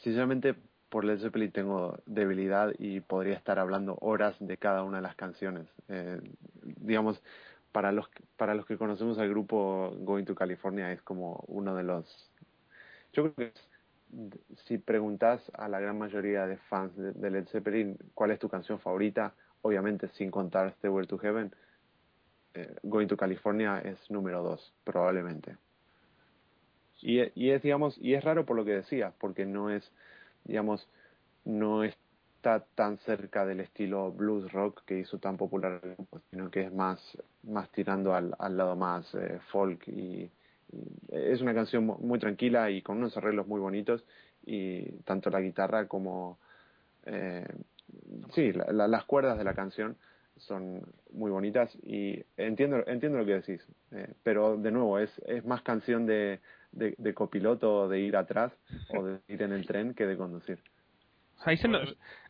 sinceramente por Led Zeppelin tengo debilidad y podría estar hablando horas de cada una de las canciones. Eh, digamos, para los, para los que conocemos al grupo Going to California es como uno de los... Yo creo que si preguntas a la gran mayoría de fans de, de Led Zeppelin cuál es tu canción favorita, obviamente sin contar Stairway to Heaven, eh, Going to California es número dos, probablemente. Y, y es, digamos, y es raro por lo que decías, porque no es, digamos, no está tan cerca del estilo blues rock que hizo tan popular sino que es más, más tirando al, al lado más eh, folk y, es una canción mu- muy tranquila y con unos arreglos muy bonitos y tanto la guitarra como eh, sí la- la- las cuerdas de la canción son muy bonitas y entiendo entiendo lo que decís eh, pero de nuevo es es más canción de, de de copiloto de ir atrás o de ir en el tren que de conducir Ahí se, no-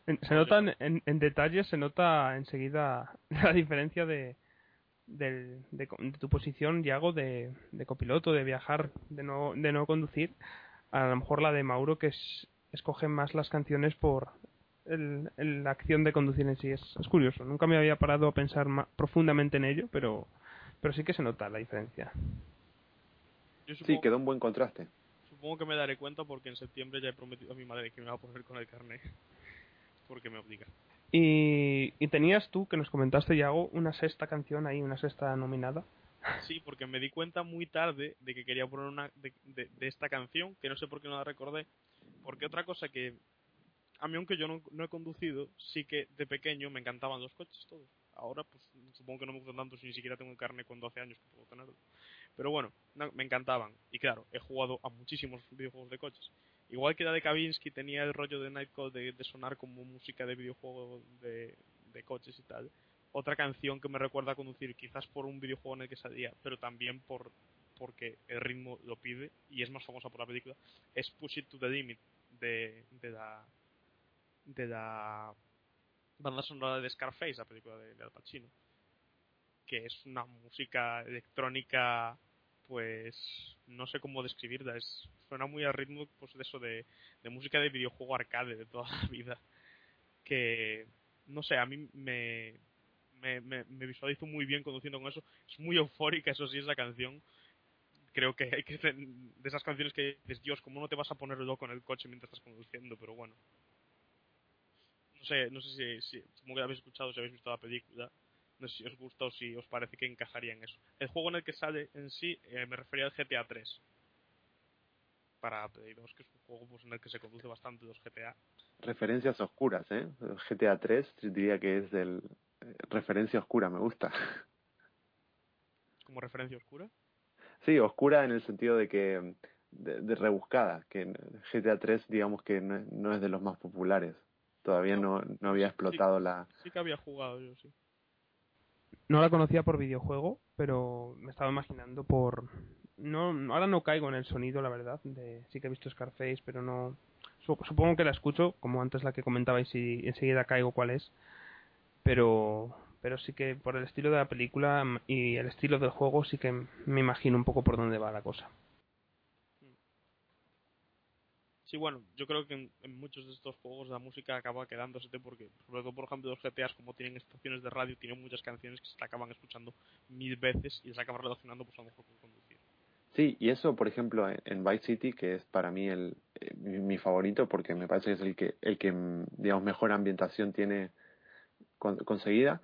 en- se nota en, en, en detalle, se nota enseguida [laughs] la diferencia de, del- de, de tu posición, Yago, de, de copiloto, de viajar, de no, de no conducir. A lo mejor la de Mauro, que es, escoge más las canciones por el, el- la acción de conducir en sí. Es, es curioso, nunca me había parado a pensar ma- profundamente en ello, pero, pero sí que se nota la diferencia. Yo sí quedó un buen contraste supongo que me daré cuenta porque en septiembre ya he prometido a mi madre que me va a poner con el carnet. [laughs] Porque me obliga. Y, y tenías tú, que nos comentaste, Yago, una sexta canción ahí, una sexta nominada. [laughs] Sí, porque me di cuenta muy tarde de que quería poner una de, de- de esta canción, que no sé por qué no la recordé. Porque otra cosa que a mí aunque yo no, no he conducido, sí que de pequeño me encantaban los coches todos. Ahora pues supongo que no me gustan tanto si ni siquiera tengo carne con 12 años que puedo tenerlo. Pero bueno, no, me encantaban. Y claro, he jugado a muchísimos videojuegos de coches. Igual que la de Kavinsky tenía el rollo de Nightcall de, de sonar como música de videojuego de, de coches y tal. Otra canción que me recuerda a conducir, quizás por un videojuego en el que salía, pero también por porque el ritmo lo pide y es más famosa por la película, es Push It to the Limit de, de la de la banda sonora de Scarface, la película de, de Al Pacino, que es una música electrónica, pues no sé cómo describirla, es suena muy al ritmo pues de eso de, de música de videojuego arcade de toda la vida, que no sé, a mí me, me, me, visualizo muy bien conduciendo con eso, es muy eufórica, eso sí, esa canción, creo que hay que de esas canciones que dices, Dios, ¿cómo no te vas a poner loco en el coche mientras estás conduciendo? Pero bueno. No sé, no sé si, si como que habéis escuchado, si habéis visto la película, no sé si os gusta o si os parece que encajaría en eso. El juego en el que sale en sí, eh, me refería al GTA 3. Para Play 2, que es un juego pues, en el que se conduce bastante los GTA. Referencias oscuras, ¿eh? GTA 3 diría que es del... eh, referencia oscura, me gusta. Como referencia oscura. Sí, oscura en el sentido de que de, de rebuscada, que GTA 3 digamos que no, es- no es de los más populares. Todavía no, no había explotado la... Sí que había jugado yo, sí. No la conocía por videojuego, pero me estaba imaginando por... No, ahora no caigo en el sonido, la verdad. De... Sí que he visto Scarface, pero no... Su- Supongo que la escucho, como antes la que comentabais, y enseguida caigo cuál es. Pero, pero sí que por el estilo de la película y el estilo del juego sí que me imagino un poco por dónde va la cosa. Sí, bueno, yo creo que en, en muchos de estos juegos la música acaba quedándose porque, sobre todo por ejemplo los GTAs como tienen estaciones de radio, tienen muchas canciones que se te acaban escuchando mil veces y se acaban relacionando pues a lo mejor con conducir. Sí, y eso, por ejemplo, en- Vice City, que es para mí el, eh, mi, mi favorito, porque me parece que es el que, el que digamos, mejor ambientación tiene con- conseguida,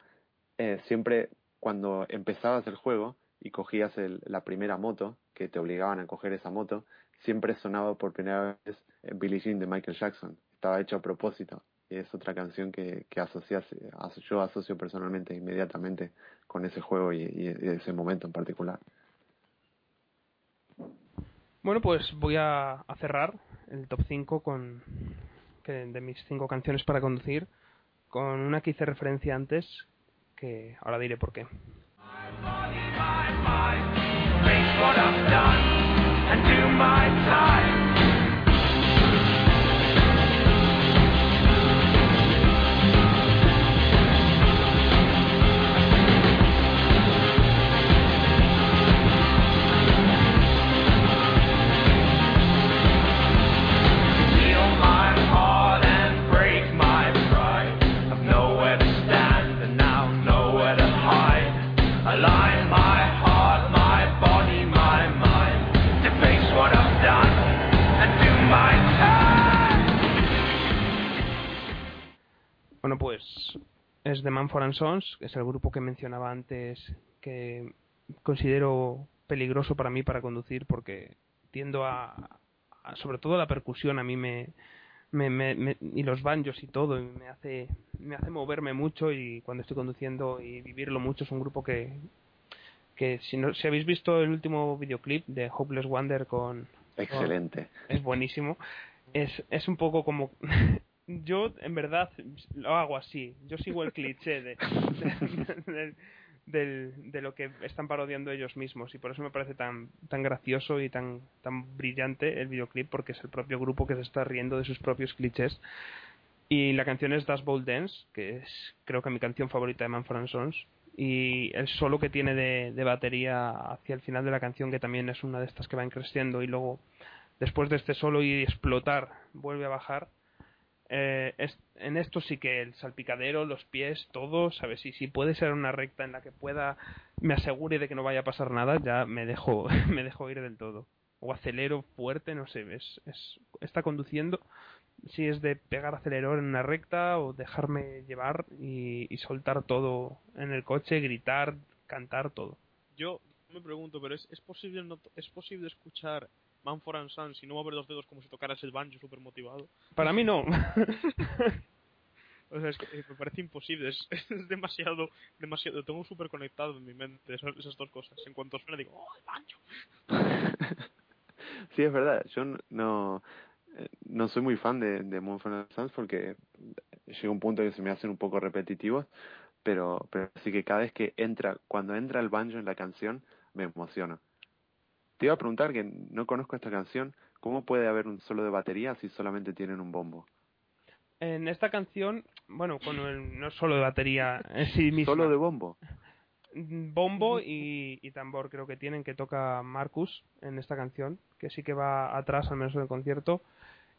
eh, siempre cuando empezabas el juego y cogías el- la primera moto, que te obligaban a coger esa moto, siempre sonaba por primera vez eh, Billie Jean de Michael Jackson. Estaba hecho a propósito. Y es otra canción que, que asocias, aso- yo asocio personalmente inmediatamente con ese juego y, y- y ese momento en particular. Bueno, pues voy a, a cerrar el top 5 con que, de mis 5 canciones para conducir con una que hice referencia antes, que ahora diré por qué. Face what I've done and do my time. Bueno, pues es The Man for and Sons, que es el grupo que mencionaba antes que considero peligroso para mí para conducir porque tiendo a, a- sobre todo la percusión a mí me, me, me- me- y los banjos y todo y me hace me hace moverme mucho y cuando estoy conduciendo y vivirlo mucho es un grupo que que si no si habéis visto el último videoclip de Hopeless Wonder con Excelente. es buenísimo. Es, es un poco como... Yo, en verdad, lo hago así. Yo sigo el cliché de, de, lo que están parodiando ellos mismos. Y por eso me parece tan tan gracioso y tan tan brillante el videoclip porque es el propio grupo que se está riendo de sus propios clichés. Y la canción es Das Bold Dance que es creo que mi canción favorita de Manfred Sons. Y el solo que tiene de, de batería hacia el final de la canción que también es una de estas que van creciendo y luego después de este solo y explotar vuelve a bajar eh, es- en esto sí que el salpicadero, los pies, todo, ¿sabes? Y si puede ser una recta en la que pueda, me asegure de que no vaya a pasar nada, ya me dejo, [laughs] me dejo ir del todo. O acelero fuerte, no sé, es, es, está conduciendo, si es de pegar acelerador en una recta o dejarme llevar y, y soltar todo en el coche, gritar, cantar, todo. Yo me pregunto, pero ¿es, es posible no- es posible escuchar Manford and Sons y no mover los dedos como si tocaras el banjo súper motivado? Para mí no. [laughs] O sea, es que eh, me parece imposible, es, [laughs] es demasiado, demasiado, lo tengo súper conectado en mi mente, esas, esas dos cosas. En cuanto suena digo, ¡oh, el banjo! [laughs] Sí, es verdad. Yo n- no, eh, no soy muy fan de, de Moonfront Sons porque llega un punto que se me hacen un poco repetitivos, pero, pero sí que cada vez que entra, cuando entra el banjo en la canción, me emociono. Te iba a preguntar que no conozco esta canción, ¿cómo puede haber un solo de batería si solamente tienen un bombo? En esta canción, bueno, con el, no solo de batería en sí misma. ¿Solo de bombo? bombo y, y tambor creo que tienen que toca Marcus en esta canción que sí que va atrás al menos en el concierto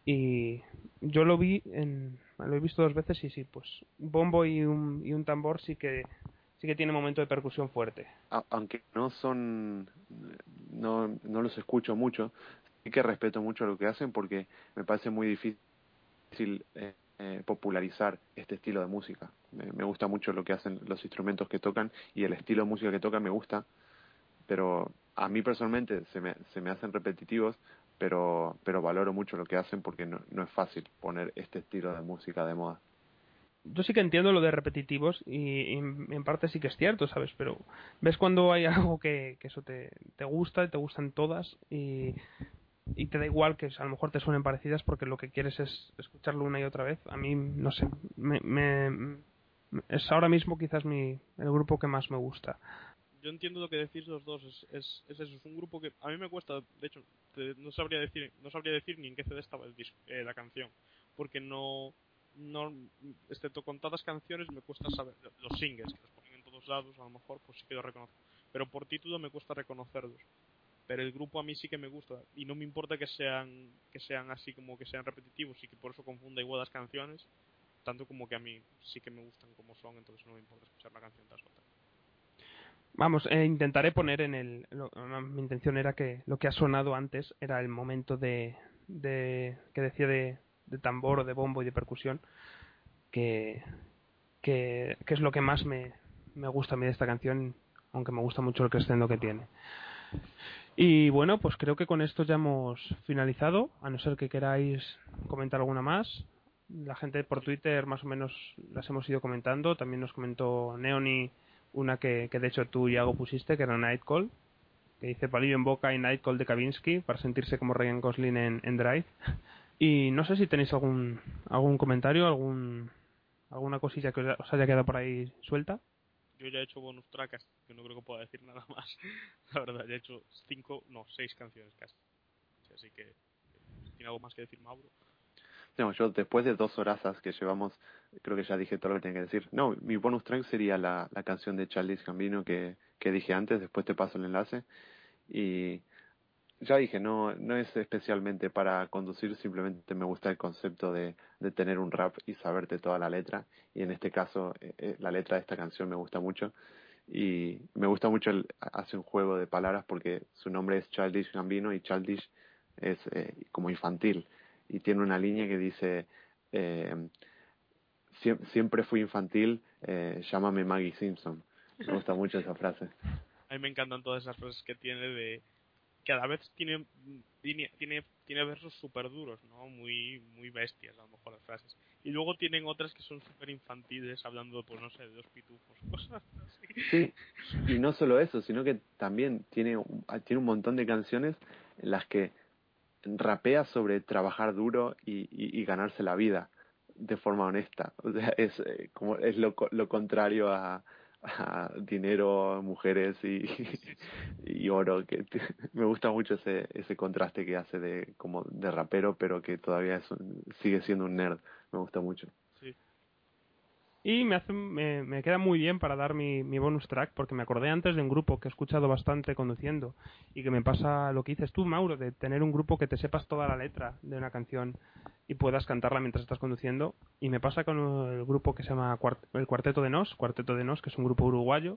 y yo lo vi en lo he visto dos veces y sí pues bombo y un, y un tambor sí que sí que tiene momento de percusión fuerte aunque no son no, no los escucho mucho. Sí que respeto mucho lo que hacen porque me parece muy difícil eh, eh, popularizar este estilo de música. Me, me gusta mucho lo que hacen los instrumentos que tocan y el estilo de música que tocan me gusta, pero a mí personalmente se me, se me hacen repetitivos, pero, pero valoro mucho lo que hacen porque no, no es fácil poner este estilo de música de moda. Yo sí que entiendo lo de repetitivos y, y en, parte sí que es cierto, ¿sabes? Pero ves cuando hay [laughs] algo que, que eso te, te gusta y te gustan todas y, y te da igual que a lo mejor te suenen parecidas porque lo que quieres es escucharlo una y otra vez. A mí, no sé, me, me- es ahora mismo quizás mi, el grupo que más me gusta. Yo entiendo lo que decís los dos, es, es, es eso, es un grupo que a mí me cuesta, de hecho, no sabría decir no sabría decir ni en qué CD estaba el disco, eh, la canción, porque no, no, excepto contadas canciones me cuesta saber, los singles que los ponen en todos lados, a lo mejor pues sí que los reconozco, pero por título me cuesta reconocerlos. Pero el grupo a mí sí que me gusta y no me importa que sean que sean así como que sean repetitivos y que por eso confunda igual las canciones, tanto como que a mí sí que me gustan como son, entonces no me importa escuchar la canción tras otra. Vamos, eh, intentaré poner en el. lo- mi intención era que lo que ha sonado antes era el momento de. de que decía de, de tambor o de bombo y de percusión. Que, que, que es lo que más me, me gusta a mí de esta canción, aunque me gusta mucho el crescendo que tiene. Y bueno, pues creo que con esto ya hemos finalizado, a no ser que queráis comentar alguna más. La gente por Twitter más o menos las hemos ido comentando. También nos comentó Neoni una que, que de hecho tú, Iago, pusiste, que era Nightcall, que dice palillo en boca y Nightcall de Kavinsky para sentirse como Ryan Gosling en Drive. Y no sé si tenéis algún algún comentario, algún alguna cosilla que os haya quedado por ahí suelta. Yo ya he hecho bonus tracks, que no creo que pueda decir nada más. [laughs] La verdad, ya he hecho cinco, no, seis canciones casi. Así que, ¿tiene algo más que decir Mauro? No, yo después de dos horazas que llevamos, creo que ya dije todo lo que tenía que decir. No, mi bonus track sería la, la canción de Charles Gambino que, que dije antes, después te paso el enlace. Y ya dije, no, no es especialmente para conducir, simplemente me gusta el concepto de, de tener un rap y saberte toda la letra. Y en este caso, eh, eh, la letra de esta canción me gusta mucho. Y me gusta mucho, el, hace un juego de palabras porque su nombre es Childish Gambino y Childish es eh, como infantil. Y tiene una línea que dice, eh, "Siem- siempre fui infantil, eh, llámame Maggie Simpson. Me gusta mucho esa frase. A mí me encantan todas esas frases que tiene de... Cada vez tiene tiene, tiene, versos súper duros, ¿no? Muy, muy bestias, a lo mejor las frases. Y luego tienen otras que son súper infantiles, hablando, pues no sé, de dos pitufos, [laughs] cosas así. Sí, y no solo eso, sino que también tiene, tiene un montón de canciones en las que rapea sobre trabajar duro y, ganarse la vida de forma honesta. O sea, es eh, como es lo, lo contrario a, dinero, mujeres y, [laughs] y oro. Que [laughs] me gusta mucho ese ese contraste que hace de como de rapero, pero que todavía es un- sigue siendo un nerd. Me gusta mucho. Y me, hace, me, me queda muy bien para dar mi, mi bonus track, porque me acordé antes de un grupo que he escuchado bastante conduciendo y que me pasa lo que dices tú, Mauro, de tener un grupo que te sepas toda la letra de una canción y puedas cantarla mientras estás conduciendo. Y me pasa con el grupo que se llama Cuart- el Cuarteto de Nos, Cuarteto de Nos, que es un grupo uruguayo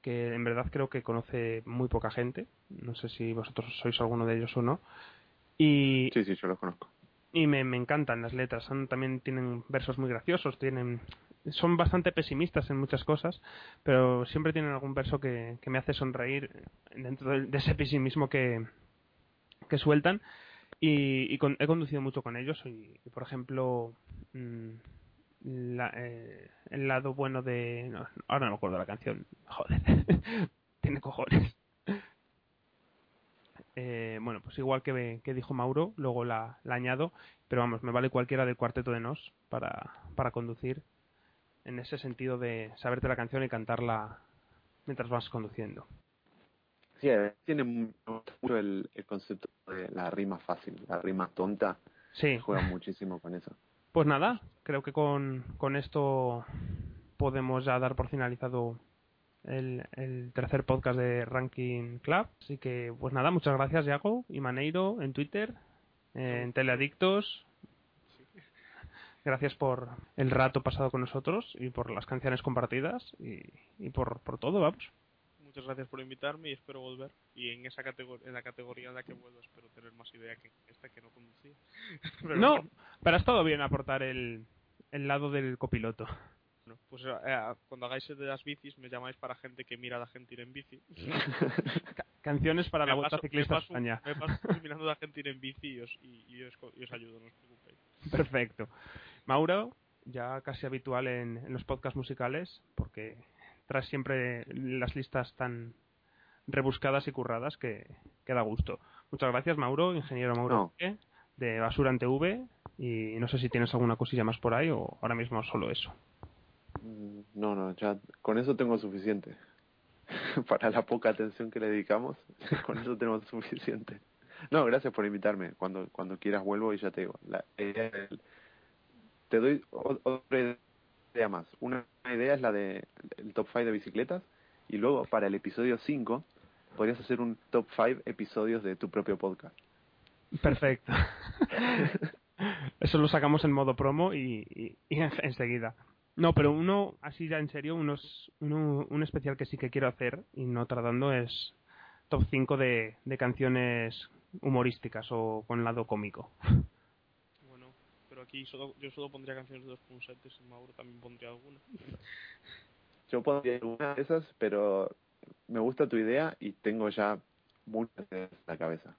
que en verdad creo que conoce muy poca gente. No sé si vosotros sois alguno de ellos o no. Y, Sí, sí, yo los conozco. y me, me encantan las letras. Son, también tienen versos muy graciosos, tienen son bastante pesimistas en muchas cosas, pero siempre tienen algún verso que, me hace sonreír dentro de, ese pesimismo que, sueltan. Y, con- he conducido mucho con ellos y, por ejemplo, mm, la- eh, el lado bueno de... no, ahora no me acuerdo la canción. Joder. [laughs] Tiene cojones. Eh, bueno, pues igual que, que dijo Mauro, luego la, añado, pero vamos, me vale cualquiera del cuarteto de Nos para conducir en ese sentido de saberte la canción y cantarla mientras vas conduciendo. Sí, eh, tiene mu- mucho el, el concepto de la rima fácil, la rima tonta. Sí. Juega muchísimo con eso. Pues nada, creo que con, con esto podemos ya dar por finalizado el, el tercer podcast de Ranking Club. Así que, pues nada, muchas gracias, Yago y Maneiro en Twitter, eh, en Teleadictos. Gracias por el rato pasado con nosotros y por las canciones compartidas y, y por, por todo, vamos. Muchas gracias por invitarme y espero volver. Y en esa categoría, en la categoría en la que vuelvo espero tener más idea que esta que no conducía. [laughs] Pero no, bueno. pero ha estado bien aportar el, el lado del copiloto. Bueno, pues eh, cuando hagáis el de las bicis me llamáis para gente que mira a la gente ir en bici. [laughs] Ca- Canciones para Me la Vuelta paso- Ciclista me paso- España. Me paso [laughs] mirando a la gente ir en bici y os, y, y os, y os ayudo, no os preocupéis. Perfecto. Mauro, ya casi habitual en, en los podcasts musicales, porque traes siempre las listas tan rebuscadas y curradas que, que da gusto. Muchas gracias, Mauro, ingeniero Mauro No. De Basura en TV. Y no sé si tienes alguna cosilla más por ahí o ahora mismo solo eso. Mm, No, no, ya con eso tengo suficiente. [laughs] Para la poca atención que le dedicamos, [laughs] con eso tenemos suficiente. No, gracias por invitarme. Cuando cuando quieras vuelvo y ya te digo. La idea del- te doy otra idea más. Una idea es la de el top 5 de bicicletas y luego para el episodio 5 podrías hacer un top 5 episodios de tu propio podcast. Perfecto. Eso lo sacamos en modo promo y, y- y en- enseguida. No, pero uno, así ya en serio, unos, uno, un especial que sí que quiero hacer y no tardando es top 5 de, de canciones humorísticas o con lado cómico. Aquí solo, yo solo pondría canciones de dos punsetes y Mauro también pondría alguna. [laughs] Yo podría ir una de esas, pero me gusta tu idea y tengo ya muchas en la cabeza.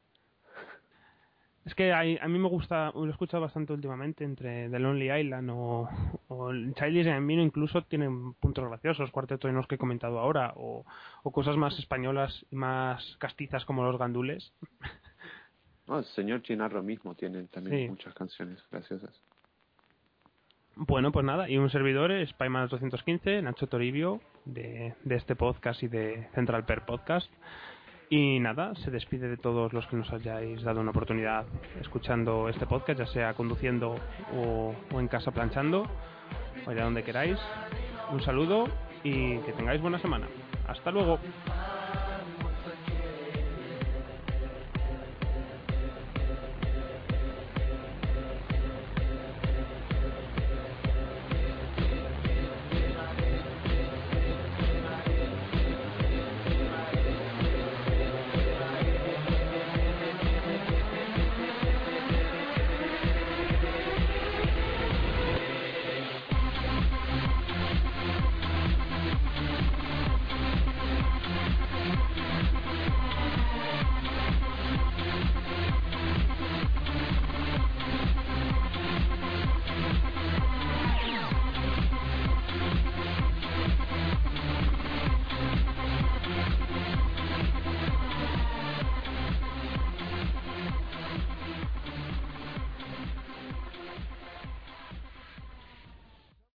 Es que hay- a mí me gusta, lo he escuchado bastante últimamente entre The Lonely Island o, o el Childish Gambino incluso tienen puntos graciosos, cuarteto de los que he comentado ahora, o, o cosas más españolas y más castizas como los gandules. [laughs] No, el señor Chinarro mismo tiene también Sí. muchas canciones graciosas. Bueno, pues nada, y un servidor es Paiman 215, Nacho Toribio, de, de este podcast y de Central Per Podcast. Y nada, se despide de todos los que nos hayáis dado una oportunidad escuchando este podcast, ya sea conduciendo o, o en casa planchando, o allá donde queráis. Un saludo y que tengáis buena semana. Hasta luego.